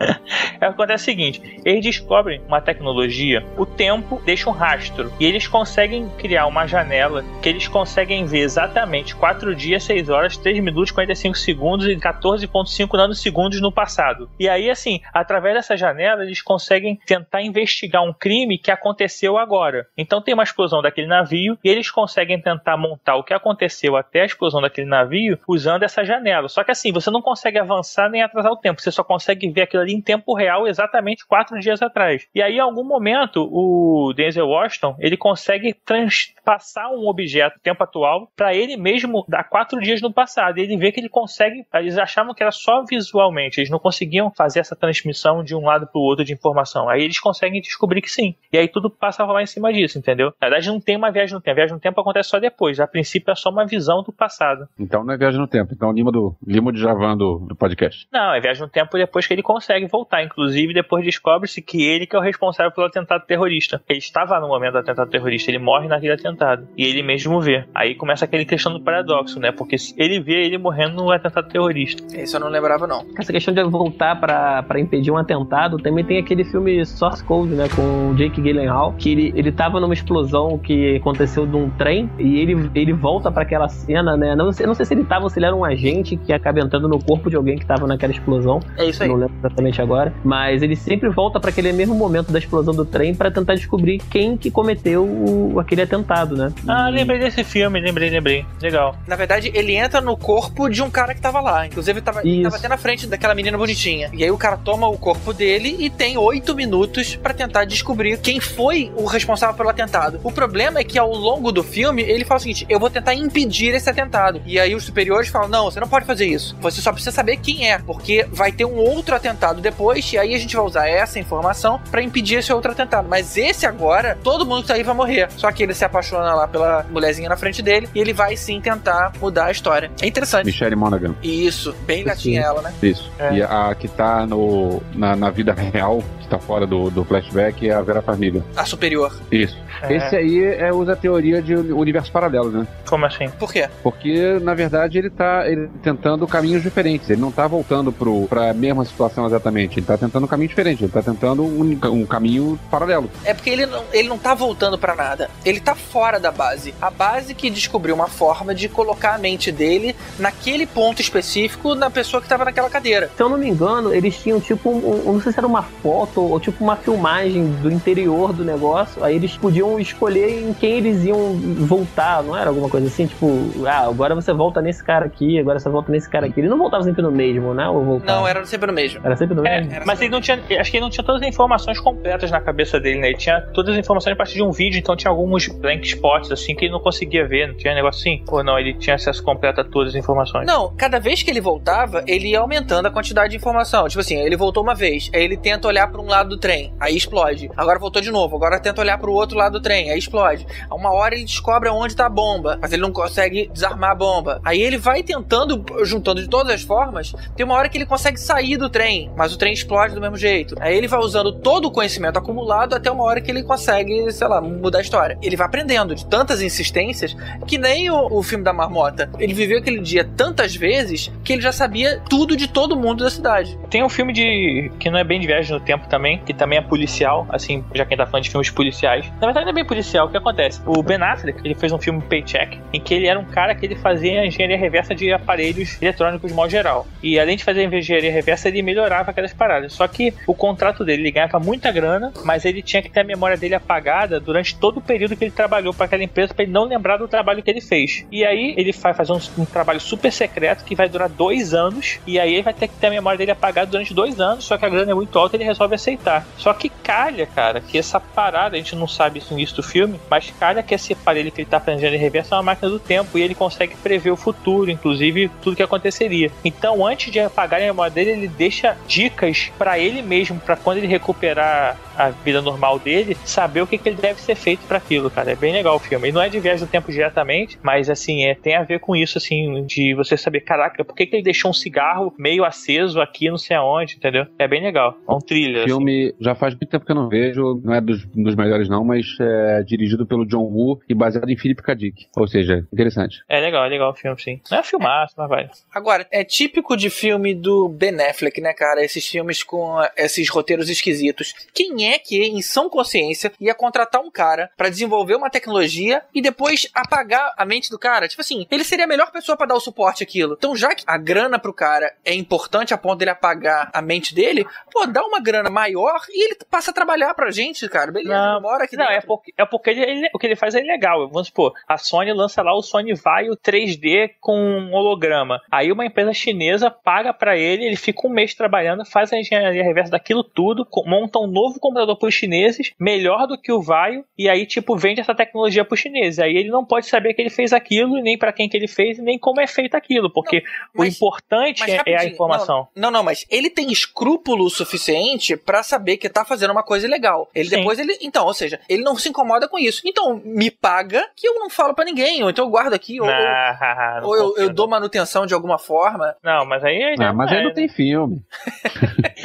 É, Acontece o seguinte: eles descobrem uma tecnologia, o tempo deixa um rastro. E eles conseguem criar uma janela que eles conseguem ver exatamente 4 dias, 6 horas, 3 minutos, 45 segundos e 14,5 nanosegundos no passado. E aí, assim, através dessa janela, eles conseguem tentar investigar um crime que aconteceu agora. Então tem uma explosão daquele navio e eles conseguem tentar montar o que aconteceu até a explosão daquele navio usando essa janela. Só que assim, você não consegue avançar nem atrasar o tempo, você só consegue ver aquilo ali em tempo real exatamente quatro dias atrás. E aí, em algum momento, o Denzel Washington ele consegue transpassar um objeto tempo atual para ele mesmo dar quatro dias no passado. E ele vê que ele consegue. Eles achavam que era só visualmente, eles não conseguiam fazer essa transmissão de um lado para o outro de informação. Aí eles conseguem descobrir que sim. E aí tudo passa a rolar em cima disso, entendeu? Na verdade, não tem uma viagem no tempo. A viagem no tempo acontece só depois. A princípio é só uma visão do passado. Então não é viagem no tempo. Então Lima do Lima de Javan do, do podcast. Não, é viagem no tempo depois que ele consegue voltar. Inclusive, depois descobre-se que ele que é o responsável pelo atentado terrorista. Ele estava no momento do atentado terrorista, ele morre naquele atentado. E ele mesmo vê. Aí começa aquele questão do paradoxo, né? Porque se ele vê ele morrendo no atentado terrorista. Esse eu não lembrava, não. Essa questão de voltar pra, pra impedir um atentado, também tem aquele filme Source Code, né, com o Jake Gyllenhaal, que ele, ele tava numa explosão que aconteceu num trem e ele, ele volta pra aquela cena, né, não sei, não sei se ele tava ou se ele era um agente que acaba entrando no corpo de alguém que tava naquela explosão, É isso aí. não lembro exatamente agora, mas ele sempre volta pra aquele mesmo momento da explosão do trem pra tentar descobrir quem que cometeu o- aquele atentado, né. Ah, E- lembrei desse filme, lembrei, lembrei. Legal. Na verdade, ele entra no corpo de um cara que tava lá. Inclusive, tava, Isso. tava até na frente daquela menina bonitinha. E aí o cara toma o corpo dele e tem oito minutos pra tentar descobrir quem foi o responsável pelo atentado. O problema é que ao longo do filme, ele fala o seguinte: eu vou tentar impedir esse atentado. E aí os superiores falam: não, você não pode fazer isso. Você só precisa saber quem é, porque vai ter um outro atentado depois, e aí a gente vai usar essa informação pra impedir esse outro atentado. Mas esse agora, todo mundo que tá aí vai morrer. Só que ele se apaixona lá pela mulherzinha na frente dele e ele vai sim tentar mudar a história. É interessante. Michelle Monaghan. Isso, bem gatinha ela, né? Isso. É. E a que tá no, na, na vida real, que tá fora do, do flashback, é a Vera Farmiga. A superior. Isso. É, Esse aí é, usa a teoria de universo paralelo, né? Como assim? Por quê? Porque, na verdade, ele tá ele tentando caminhos diferentes. Ele não tá voltando pro, pra mesma situação exatamente. Ele tá tentando um caminho diferente. Ele tá tentando um, um caminho paralelo. É porque ele não, ele não tá voltando pra nada. Ele tá fora da base. A base que descobriu uma forma de colocar a mente dele naquele ponto específico na pessoa que tava naquela cadeira. Se eu não me engano, eles tinham tipo, um, um- não sei se era uma foto ou tipo uma filmagem do interior do negócio. Aí eles podiam escolher em quem eles iam voltar, não era alguma coisa assim? Tipo, ah, agora você volta nesse cara aqui, agora você volta nesse cara aqui. Ele não voltava sempre no mesmo, né? Ou voltava? Não, era sempre no mesmo. Era sempre É. Era mas ele não tinha. Acho que ele não tinha todas as informações completas na cabeça dele, né? Ele tinha todas as informações a partir de um vídeo, então tinha alguns blank spots, assim, que ele não conseguia ver, não tinha negócio assim. Ou não, ele tinha acesso completo a todas as informações. Não, cada vez que ele voltava, ele ia aumentando a quantidade de informação. Tipo assim, ele voltou uma vez, aí ele tenta olhar para um lado do trem, aí explode. Agora voltou de novo, agora tenta olhar para o outro lado do trem, aí explode. A uma hora ele descobre onde tá a bomba, mas ele não consegue desarmar a bomba. Aí ele vai tentando, juntando de todas as formas, tem uma hora que ele consegue sair do trem, mas o trem explode do mesmo jeito. Aí ele vai usando todo o conhecimento acumulado até uma hora que ele consegue, sei lá, mudar a história. Ele vai aprendendo de tantas insistências que nem o, o filme da marmota. Ele viveu aquele dia tantas vezes que ele já sabia tudo de todo mundo da cidade. Tem um filme de. que não é bem de viagem no tempo também, que também é policial, assim, já quem tá falando de filmes policiais. Na verdade é bem policial, o que acontece? O Ben Affleck, ele fez um filme Paycheck, em que ele era um cara que ele fazia engenharia reversa de aparelhos eletrônicos de modo geral. E além de fazer engenharia reversa, ele melhorava pra aquelas paradas. Só que o contrato dele, ele ganhava muita grana, mas ele tinha que ter a memória dele apagada durante todo o período que ele trabalhou pra aquela empresa pra ele não lembrar do trabalho que ele fez. E aí ele vai fazer um, um trabalho super secreto que vai durar dois anos, e aí ele vai ter que ter a memória dele apagada durante dois anos, só que a grana é muito alta ele resolve aceitar. Só que calha, cara, que essa parada, a gente não sabe isso no início do filme, mas calha que esse aparelho que ele tá planejando em reverso é uma máquina do tempo e ele consegue prever o futuro, inclusive tudo que aconteceria. Então, antes de apagar a memória dele, ele deixa dicas pra ele mesmo, pra quando ele recuperar a vida normal dele, saber o que, que ele deve ser feito pra aquilo, cara. É bem legal o filme. E não é de viagem do tempo diretamente, mas assim, é, tem a ver com isso, assim, de você saber, caraca, por que, que ele deixou um cigarro meio aceso aqui, não sei aonde, entendeu? É bem legal. É um thriller. assim. filme já faz muito tempo que eu não vejo, não é dos, dos melhores não, mas é dirigido pelo John Woo e baseado em Philip K. Dick. Ou seja, interessante. É legal, é legal o filme, sim. Não é filmaço, mas vai. Agora, é típico de filme do Ben Affleck, né, cara? Esses filmes com esses roteiros esquisitos. Quem é que, em sã consciência, ia contratar um cara pra desenvolver uma tecnologia e depois apagar a mente do cara? Tipo assim, ele seria a melhor pessoa pra dar o suporte àquilo. Então, já que a grana pro cara é importante a ponto dele apagar a mente dele, pô, dá uma grana maior e ele passa a trabalhar pra gente, cara. Beleza, Não, mora aqui Não, é porque, é porque ele- ele- o que ele faz é legal. Vamos supor, a Sony lança lá o Sony Vaio 3D com um holograma. Aí uma empresa chinesa paga pra ele, ele fica um mês trabalhando, faz a engenharia reversa daquilo tudo, monta um novo computador pros chineses, melhor do que o Vaio, e aí, tipo, vende essa tecnologia pros chineses. Aí ele não pode saber que ele fez aquilo, e nem pra quem que ele fez, e nem como é feito aquilo, porque o mas- importante Mas é- é a informação. Não, não, mas ele tem escrúpulo suficiente pra saber que tá fazendo uma coisa ilegal. Ele Sim. depois ele, então, ou seja, ele não se incomoda com isso. Então, me paga que eu não falo pra ninguém, ou então eu guardo aqui, ou, ou- Ah, não ou eu, confio, eu não. dou manutenção de alguma forma. Não, mas aí. Ah, mas aí é, não tem filme.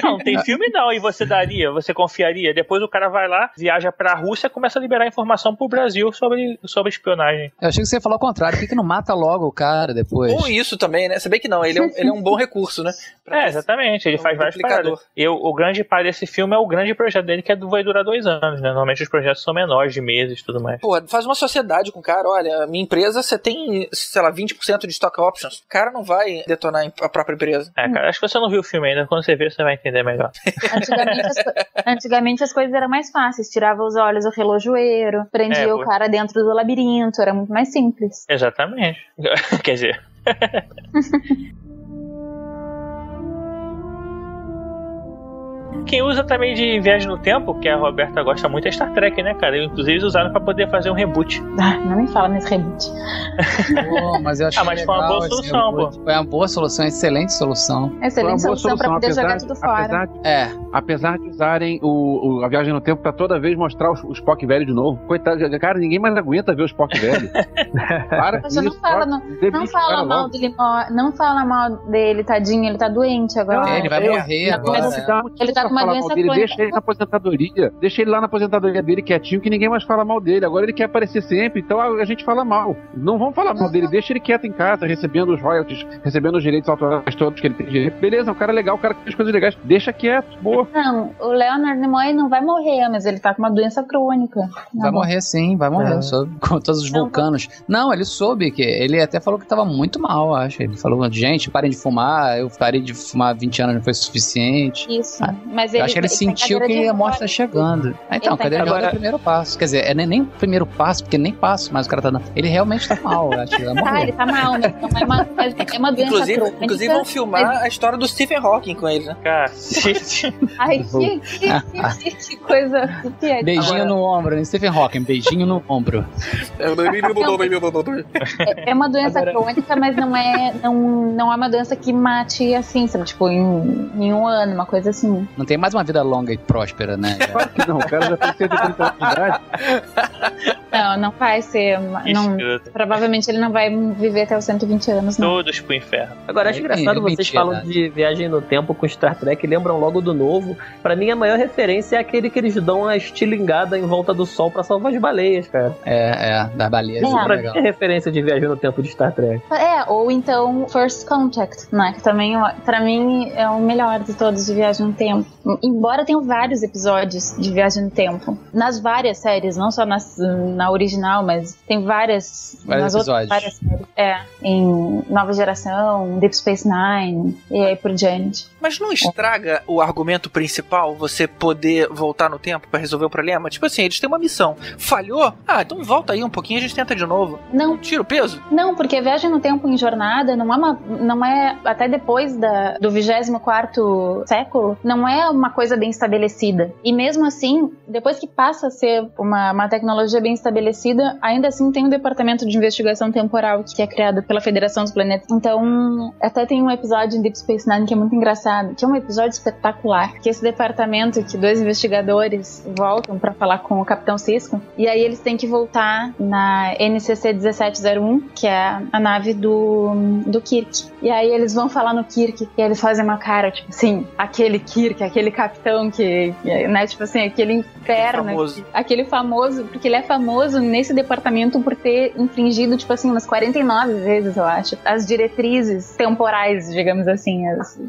Não, tem filme não. E você daria, você confiaria. Depois o cara vai lá, viaja pra Rússia, começa a liberar informação pro Brasil sobre, sobre espionagem. Eu achei que você ia falar o contrário. Por que, que não mata logo o cara depois? Ou isso também, né? Se bem que não, ele é um, ele é um bom recurso, né? Pra- É, exatamente. Ele um faz duplicador. paradas. E o, o grande pai desse filme é o grande projeto dele, que é, do- vai durar dois anos, né? Normalmente os projetos são menores, de meses e tudo mais. Pô, faz uma sociedade com o cara, olha, minha empresa você tem, sei lá, 20% de stock options. O cara não vai detonar a própria empresa. É, cara, acho que você não viu o filme ainda. Quando você ver, você vai entender melhor. Antigamente as, co- antigamente as coisas eram mais fáceis. Tirava os olhos do relojoeiro, prendia É, o cara dentro do labirinto, era muito mais simples. Exatamente. Quer dizer. Quem usa também de viagem no tempo, que a Roberta gosta muito, é Star Trek, né, cara? Inclusive eles usaram pra poder fazer um reboot. Ah, não me fala nesse reboot. Pô, mas eu achei Ah, mas foi uma legal boa solução, reboot. Foi uma boa solução, excelente solução. Excelente boa solução pra poder jogar tudo fora. Apesar de, É, apesar de usarem o, o- a viagem no tempo pra toda vez mostrar o, o Spock velho de novo. Coitado, cara, ninguém mais aguenta ver o Spock velho. Para com Poxa, não isso, fala, não, não fala mal logo. dele, não fala mal dele, tadinho, ele tá doente agora. ele vai é, morrer não, agora. não motivo Ele tá com uma falar doença mal dele. crônica. Deixa ele na aposentadoria. Deixa ele lá na aposentadoria dele quietinho, que ninguém mais fala mal dele. Agora ele quer aparecer sempre, então a, a gente fala mal. Não vamos falar mal dele, deixa ele quieto em casa, recebendo os royalties, recebendo os direitos autorais todos que ele tem direito. Beleza, o cara é legal, o cara que faz coisas legais. Deixa quieto, boa. Não, o Leonard Nimoy não vai morrer, mas ele tá com uma doença crônica. Vai Não, morrer sim, vai morrer. É. soube, com todos os Não, vulcanos. Não, ele soube que. Ele até falou que tava muito mal, acho. Ele falou, gente, parem de fumar. Eu parei de fumar 20 anos, não foi suficiente. Isso. Ah, Mas ele, Eu acho que ele tá em sentiu que a morte tá chegando. Ah, Então, Ele tá de rodas é o primeiro passo. Quer dizer, é nem, nem o primeiro passo, porque nem passo, mas o cara tá dando. Ele realmente tá mal, eu acho que vai Tá, ele tá mal, mas não é uma, é uma doença Inclusive, crônica. inclusive vão filmar a história do Stephen Hawking com ele, né? Cacete. Ai, que, que, que, que coisa. Que é. Beijinho Agora- no ombro, né? Stephen Hawking, beijinho no ombro. É uma doença Agora- crônica, mas não é, não, não é uma doença que mate assim, sabe? Tipo, em, em um ano, uma coisa assim. Não tem mais uma vida longa e próspera, né? Claro que não, o cara já tem 130 anos de idade. Não, não vai ser. Não, provavelmente ele não vai viver até os 120 anos, não. Todos pro inferno. Agora, acho É, engraçado é vocês mentira, falam de viagem no tempo com Star Trek, lembram logo do novo. Pra mim, a maior referência é aquele que eles dão a estilingada em volta do sol pra salvar as baleias, cara. É, é, das baleias. É. isso é Pra legal. mim é referência de viagem no tempo de Star Trek. É, ou então First Contact, né? Que também, ó, pra mim, é o melhor de todos de viagem no tempo. Embora tenham vários episódios de Viagem no Tempo. Nas várias séries, não só nas, na original, mas tem várias. Vários nas outras episódios. várias séries. É. Em Nova Geração, Deep Space Nine e aí por diante. Mas não estraga o argumento principal você poder voltar no tempo pra resolver o problema? Tipo assim, eles têm uma missão. Falhou? Ah, então volta aí um pouquinho e a gente tenta de novo. Não, Tira o peso? Não, porque viagem no tempo em jornada não é uma, não é até depois da, do 24 século, não é uma coisa bem estabelecida. E mesmo assim, depois que passa a ser uma, uma tecnologia bem estabelecida, ainda assim tem um departamento de investigação temporal que é criado pela Federação dos Planetas. Então, até tem um episódio em Deep Space Nine que é muito engraçado, que é um episódio espetacular, que esse departamento que dois investigadores voltam para falar com o Capitão Cisco, e aí eles têm que voltar na NCC 1701, que é a nave do, do Kirk. E aí eles vão falar no Kirk, e eles fazem uma cara, tipo assim, aquele Kirk, aquele capitão que, né, tipo assim, aquele inferno. Famoso. que- aquele famoso, porque ele é famoso nesse departamento por ter infringido, tipo assim, umas 49 vezes, eu acho, as diretrizes temporais, digamos assim. as-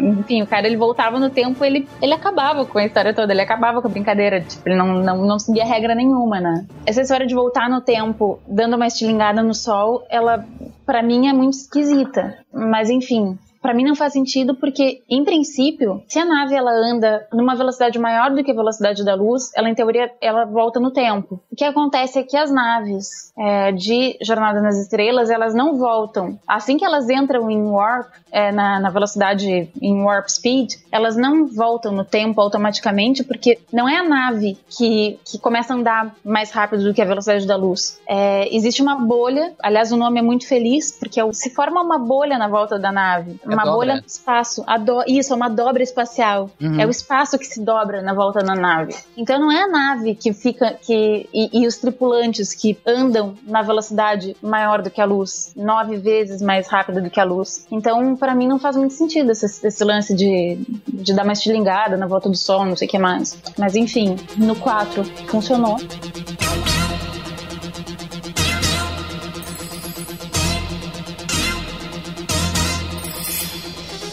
enfim, o cara, ele voltava no tempo, ele, ele acabava com a história toda, ele acabava com a brincadeira, tipo, ele não, não, não seguia regra nenhuma, né? Essa história de voltar no tempo, dando uma estilingada no sol, ela, pra mim, é muito esquisita. Mas, enfim, Pra mim não faz sentido porque, em princípio, se a nave ela anda numa velocidade maior do que a velocidade da luz, ela em teoria ela volta no tempo. O que acontece é que as naves é, de Jornada nas Estrelas elas não voltam. Assim que elas entram em warp, é, na, na velocidade em warp speed, elas não voltam no tempo automaticamente porque não é a nave que, que começa a andar mais rápido do que a velocidade da luz. É, existe uma bolha, aliás o nome é muito feliz porque é se forma uma bolha na volta da nave, É uma dobra. bolha no espaço. A do- isso, é uma dobra espacial. Uhum. É o espaço que se dobra na volta da nave. Então não é a nave que fica que e, e os tripulantes que andam na velocidade maior do que a luz, nove vezes mais rápido do que a luz. Então pra mim não faz muito sentido esse, esse lance de, de dar uma estilingada na volta do sol, não sei o que mais. Mas enfim, no 4 funcionou.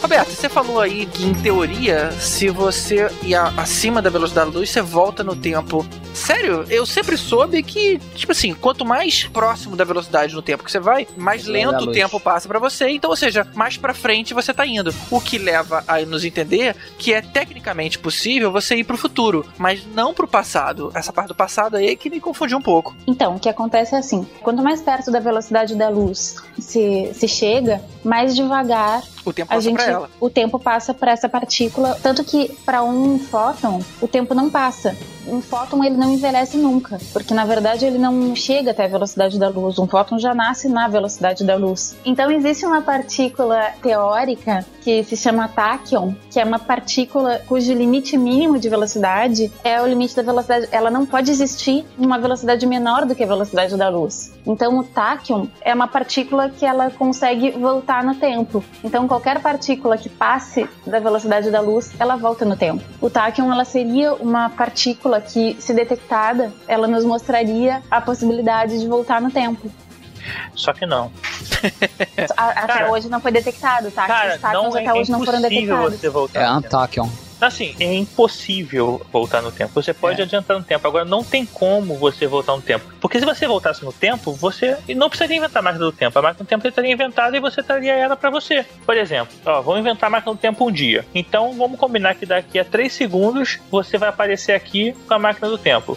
Roberto, você falou aí que, em teoria, se você ir acima da velocidade da luz, você volta no tempo. Sério, eu sempre soube que, tipo assim, quanto mais próximo da velocidade no tempo que você vai, mais Da lento o tempo passa pra você. Então, ou seja, mais pra frente você tá indo. O que leva a nos entender que é tecnicamente possível você ir pro futuro, mas não pro passado. Essa parte do passado aí é que me confundiu um pouco. Então, o que acontece é assim: quanto mais perto da velocidade da luz se, se chega, mais devagar O tempo a passa gente, pra ela. o tempo passa para essa partícula. Tanto que para um fóton, o tempo não passa. Um fóton ele não envelhece nunca, porque na verdade ele não chega até a velocidade da luz. Um fóton já nasce na velocidade da luz. Então existe uma partícula teórica que se chama táquion, que é uma partícula cujo limite mínimo de velocidade é o limite da velocidade. Ela não pode existir em uma velocidade menor do que a velocidade da luz. Então o táquion é uma partícula que ela consegue voltar no tempo. Então qualquer partícula que passe da velocidade da luz, ela volta no tempo. O táquion ela seria uma partícula que, se detectada, ela nos mostraria a possibilidade de voltar no tempo. Só que não. A- até Cara, hoje não foi detectado, tá? Cara, Os táquions não é, até hoje não foram detectados. você voltar. É no tempo. Assim, é impossível voltar no tempo. Você pode É. adiantar no tempo. Agora, não tem como você voltar no tempo. Porque se você voltasse no tempo, você não precisaria inventar a máquina do tempo. A máquina do tempo teria inventado e você teria ela pra você. Por exemplo, ó, vamos inventar a máquina do tempo um dia. Então, vamos combinar que daqui a 3 segundos você vai aparecer aqui com a máquina do tempo.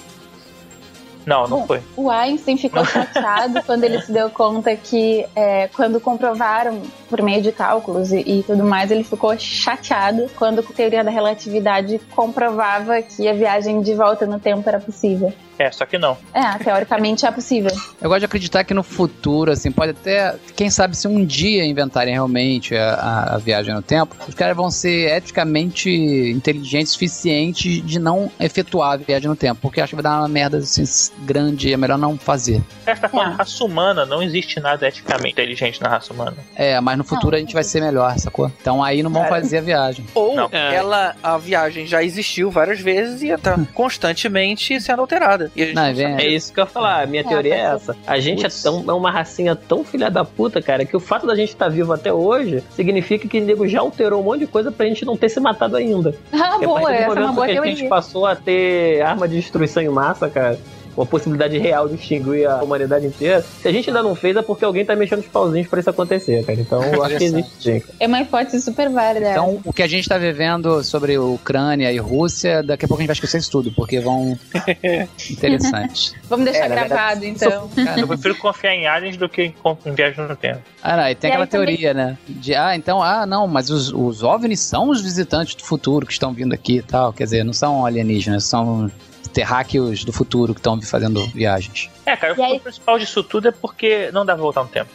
Não, não foi. O Einstein ficou chateado quando ele se deu conta que, é, quando comprovaram por meio de cálculos e, e tudo mais, ele ficou chateado quando a teoria da relatividade comprovava que a viagem de volta no tempo era possível. É, só que não. É, teoricamente é possível. Eu gosto de acreditar que no futuro, assim, pode até. Quem sabe se um dia inventarem realmente a, a- viagem no tempo, os caras vão ser eticamente inteligentes o suficiente de não efetuar a viagem no tempo. Porque acho que vai dar uma merda assim, grande, é melhor não fazer. Essa tá falando É. raça humana, não existe nada eticamente inteligente na raça humana. É, mas no futuro Não, a gente vai ser melhor, sacou? Então aí não vão É. fazer a viagem. Ou Não. Ela, a viagem já existiu várias vezes e tá constantemente sendo alterada. E a gente Não, sabe. É isso que eu ia falar. A minha É, teoria é pode essa. A gente é, tão, é uma racinha tão filha da puta, cara, que o fato da gente estar vivo até hoje significa que o nego já alterou um monte de coisa pra gente não ter se matado ainda. Ah, Porque a boa, essa é uma boa que a teoria. gente passou a ter arma de destruição em massa, cara, uma possibilidade real de extinguir a humanidade inteira, se a gente ainda não fez é porque alguém tá mexendo os pauzinhos pra isso acontecer, cara. Então eu acho que existe sim. cara. É uma hipótese super válida. Então, o que a gente tá vivendo sobre Ucrânia e Rússia, daqui a pouco a gente vai esquecer isso tudo, porque vão. Interessante. Vamos deixar É, gravado, então. Eu prefiro confiar em aliens do que em, em viagem no tempo. Ah, não, e tem E aquela aí também- teoria, né? De, ah, então, ah, não, mas os, os OVNIs são os visitantes do futuro que estão vindo aqui e tal. Quer dizer, não são alienígenas, são terráqueos do futuro que estão fazendo viagens. É, cara, E aí- o principal disso tudo é porque não dá pra voltar no tempo.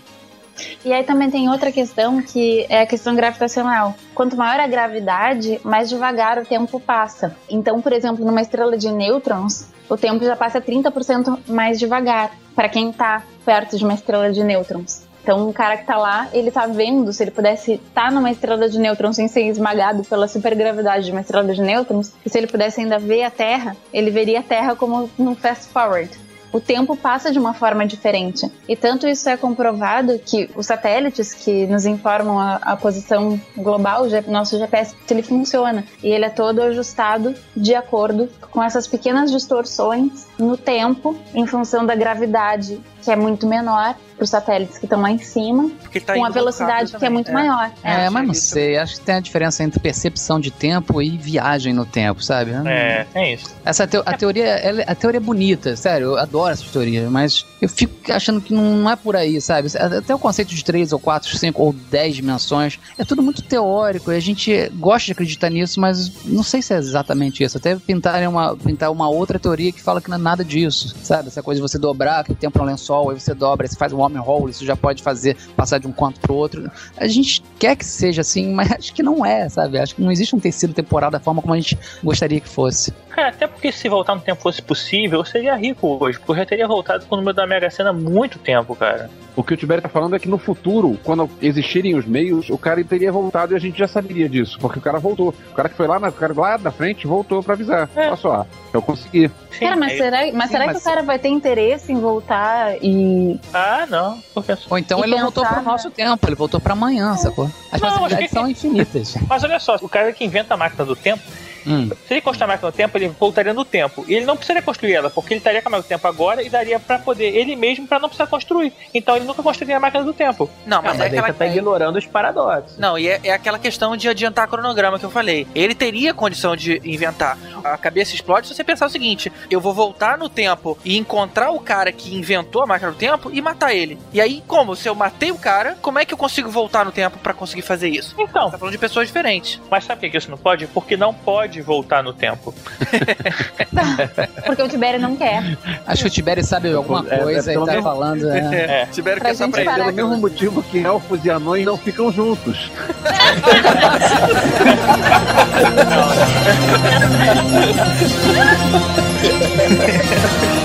E aí também tem outra questão que é a questão gravitacional. Quanto maior a gravidade, mais devagar o tempo passa. Então, por exemplo, numa estrela de nêutrons, o tempo já passa 30% mais devagar para quem tá perto de uma estrela de nêutrons. Então, um cara que tá lá, ele tá vendo, se ele pudesse estar numa estrela de nêutrons sem ser esmagado pela supergravidade de uma estrela de nêutrons, e se ele pudesse ainda ver a Terra, ele veria a Terra como num fast forward o tempo passa de uma forma diferente. E tanto isso é comprovado que os satélites que nos informam a, a posição global, o nosso GPS, ele funciona. E ele é todo ajustado de acordo com essas pequenas distorções no tempo, em função da gravidade, que é muito menor para os satélites que estão lá em cima, Porque tá com a velocidade que é muito maior. É, É, mas não sei, acho que tem a diferença entre percepção de tempo e viagem no tempo, sabe? É, é isso. Essa teo- a teoria, ela- a teoria é bonita, sério, eu adoro essas teorias, mas eu fico achando que não, é por aí, sabe? Até o conceito de três ou quatro, cinco ou dez dimensões é tudo muito teórico e a gente gosta de acreditar nisso, mas não sei se é exatamente isso. Até pintarem uma, pintar uma outra teoria que fala que não é nada disso, sabe? Essa coisa de você dobrar, que o tempo é um lençol, aí você dobra, aí você faz um wormhole, isso já pode fazer passar de um canto pro outro. A gente quer que seja assim, mas acho que não é, sabe? Acho que não existe um tecido temporal da forma como a gente gostaria que fosse. Cara, até porque se voltar no tempo fosse possível, eu seria rico hoje, porque eu já teria voltado com o número da Mega Sena há muito tempo, cara. O que o Tibério tá falando é que no futuro, quando existirem os meios, o cara teria voltado e a gente já saberia disso, porque o cara voltou. O cara que foi lá na, o cara lá da frente voltou pra avisar. É. Olha só, eu consegui. Sim, Cara, mas aí- será, mas sim, será mas- que o cara vai ter interesse em voltar e. Ah, não. Porque... Ou então E ele não voltou pensar, pro nosso tempo, ele voltou pra amanhã, sacou? As Não, possibilidades que- são infinitas. Mas olha só, o cara que inventa a máquina do tempo, Hum. se ele construir a máquina do tempo, ele voltaria no tempo. E ele não precisaria construir ela, porque ele estaria com a máquina do tempo agora e daria pra poder ele mesmo pra não precisar construir. Então ele nunca construiria a máquina do tempo. Não, mas, mas é aí aquela você tá ignorando os paradoxos. Não, e é, é aquela questão de adiantar cronograma que eu falei. Ele teria condição de inventar. A cabeça explode se você pensar o seguinte: eu vou voltar no tempo e encontrar o cara que inventou a máquina do tempo e matar ele. E aí, como? Se eu matei o cara, como é que eu consigo voltar no tempo pra conseguir fazer isso? Então, Tá falando de pessoas diferentes. mas sabe por que isso não pode? Porque não pode voltar no tempo. Porque o Tibério não quer. Acho que o Tibério sabe alguma É, é coisa e tá mesmo- falando. É. É. Pra que essa gente pra ele. parar. Pelo mesmo motivo que elfos e anões não ficam juntos. E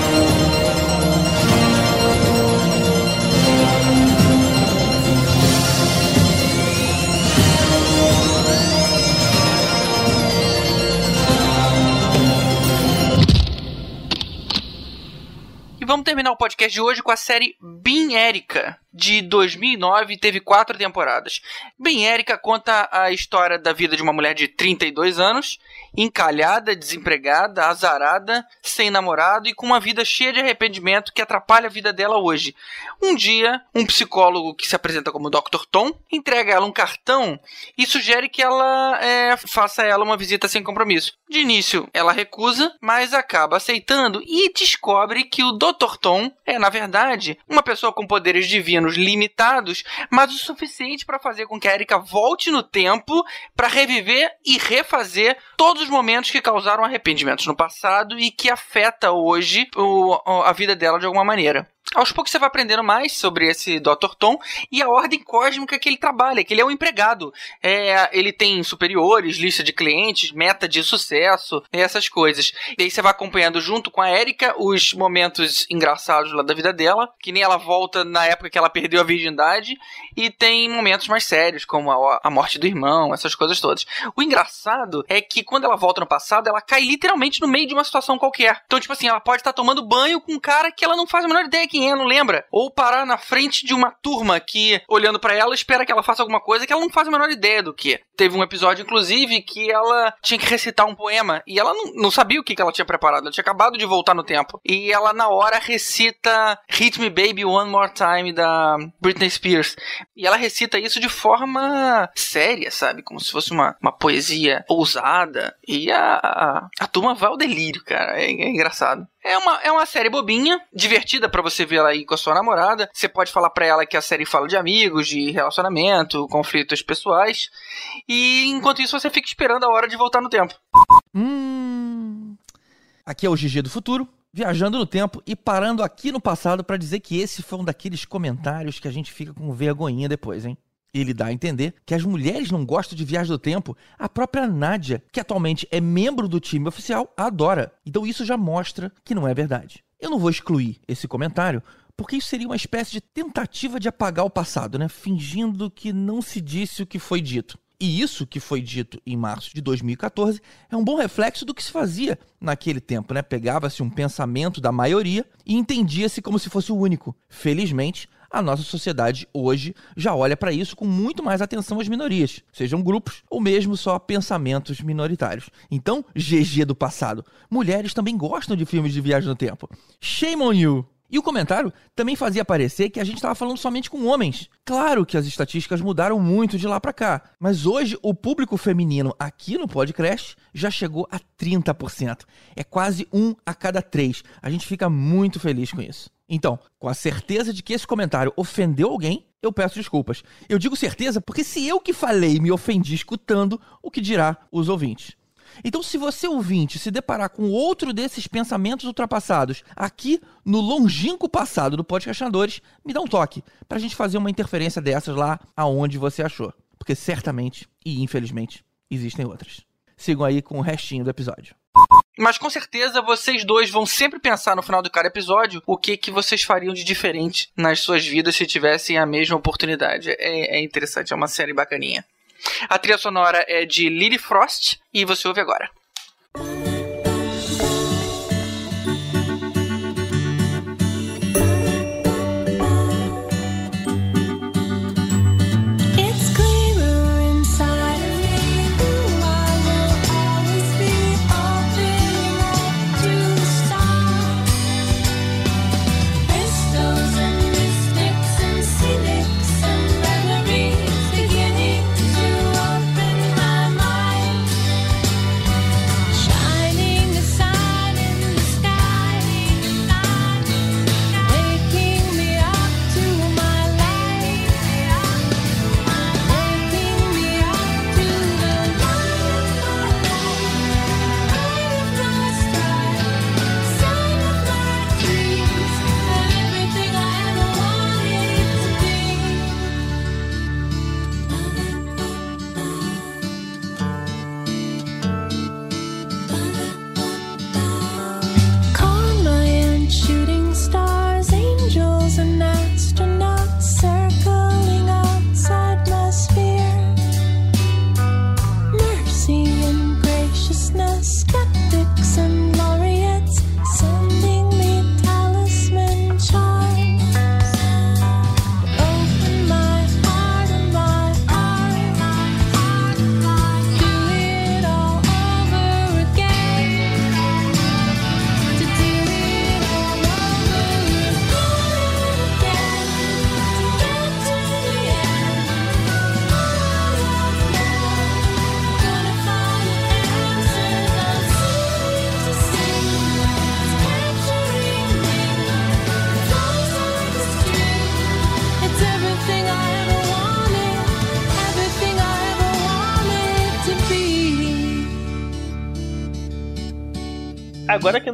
vamos terminar o podcast de hoje com a série Bin Erika, de 2009, teve quatro temporadas. Bin Erika conta a história da vida de uma mulher de 32 anos, encalhada, desempregada, azarada, sem namorado e com uma vida cheia de arrependimento que atrapalha a vida dela hoje. Um dia, um psicólogo que se apresenta como Dr. Tom entrega a ela um cartão e sugere que ela é, faça a ela uma visita sem compromisso. De início, ela recusa, mas acaba aceitando e descobre que o Dr. Tom é, na verdade, uma pessoa com poderes divinos limitados, mas o suficiente para fazer com que a Erika volte no tempo para reviver e refazer todos os momentos que causaram arrependimentos no passado e que afeta hoje o- a vida dela de alguma maneira. Aos poucos você vai aprendendo mais sobre esse Dr. Tom e a ordem cósmica que ele trabalha, que ele é um empregado. É, ele tem superiores, lista de clientes, meta de sucesso, essas coisas. E aí você vai acompanhando junto com a Erika os momentos engraçados lá da vida dela, que nem ela volta na época que ela perdeu a virgindade, e tem momentos mais sérios, como a, a morte do irmão, essas coisas todas. O engraçado é que quando ela volta no passado, ela cai literalmente no meio de uma situação qualquer. Então, tipo assim, ela pode estar tomando banho com um cara que ela não faz a menor ideia quem é, não lembra. Ou parar na frente de uma turma que, olhando pra ela, espera que ela faça alguma coisa que ela não faz a menor ideia do que. Teve um episódio, inclusive, que ela tinha que recitar um poema e ela não, não sabia o que, que ela tinha preparado. Ela tinha acabado de voltar no tempo. E ela, na hora, recita Hit Me Baby One More Time da Britney Spears. E ela recita isso de forma séria, sabe? Como se fosse uma, uma poesia ousada. E a, a, a turma vai ao delírio, cara. É, é engraçado. É uma, é uma série bobinha, divertida pra você ver ela aí com a sua namorada. Você pode falar pra ela que a série fala de amigos, de relacionamento, conflitos pessoais. E enquanto isso você fica esperando a hora de voltar no tempo. Hum. Aqui é o GG do futuro, viajando no tempo e parando aqui no passado pra dizer que esse foi um daqueles comentários que a gente fica com vergonhinha depois, hein? Ele dá a entender que as mulheres não gostam de viagem do tempo. A própria Nádia, que atualmente é membro do time oficial, adora. Então isso já mostra que não é verdade. Eu não vou excluir esse comentário, porque isso seria uma espécie de tentativa de apagar o passado, né? Fingindo que não se disse o que foi dito. E isso que foi dito em março de 2014 é um bom reflexo do que se fazia naquele tempo, né? Pegava-se um pensamento da maioria e entendia-se como se fosse o único. Felizmente, a nossa sociedade hoje já olha para isso com muito mais atenção às minorias, sejam grupos ou mesmo só pensamentos minoritários. Então, GG do passado. Mulheres também gostam de filmes de viagem no tempo. Shame on you! E o comentário também fazia parecer que a gente estava falando somente com homens. Claro que as estatísticas mudaram muito de lá para cá, mas hoje o público feminino aqui no podcast já chegou a 30%. É quase um a cada três. A gente fica muito feliz com isso. Então, com a certeza de que esse comentário ofendeu alguém, eu peço desculpas. Eu digo certeza porque se eu que falei me ofendi escutando, o que dirá os ouvintes? Então, se você ouvinte se deparar com outro desses pensamentos ultrapassados aqui no longínquo passado do Podcastinadores, me dá um toque para a gente fazer uma interferência dessas lá aonde você achou. Porque certamente e infelizmente existem outras. Sigam aí com o restinho do episódio. Mas com certeza vocês dois vão sempre pensar no final de cada episódio o que, que vocês fariam de diferente nas suas vidas se tivessem a mesma oportunidade. É, é interessante, é uma série bacaninha. A trilha sonora é de Lily Frost e você ouve agora.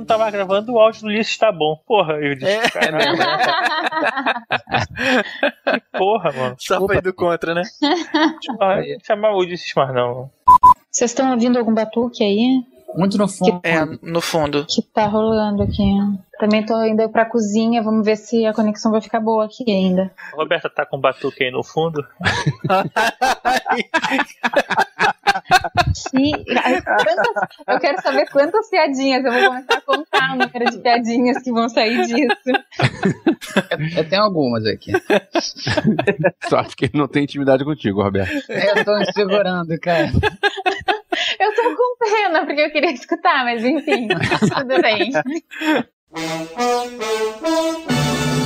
Não tava gravando, o áudio do Ulisses tá bom. Porra, eu disse, É. que porra, mano. Só foi do contra, né? Ah, chamar o Ulisses mais não. Vocês estão ouvindo algum batuque aí? Muito no fundo. É, no fundo. Que tá rolando aqui. Também tô indo pra cozinha, vamos ver se a conexão vai ficar boa aqui ainda. A Roberta tá com batuque aí no fundo. Eu quero saber quantas piadinhas. Eu vou começar a contar o número de piadinhas que vão sair disso. Eu tenho algumas aqui. Sorte que não tem intimidade contigo, Roberto. Eu tô me segurando, cara. Eu tô com pena, porque eu queria escutar, mas enfim, tudo bem.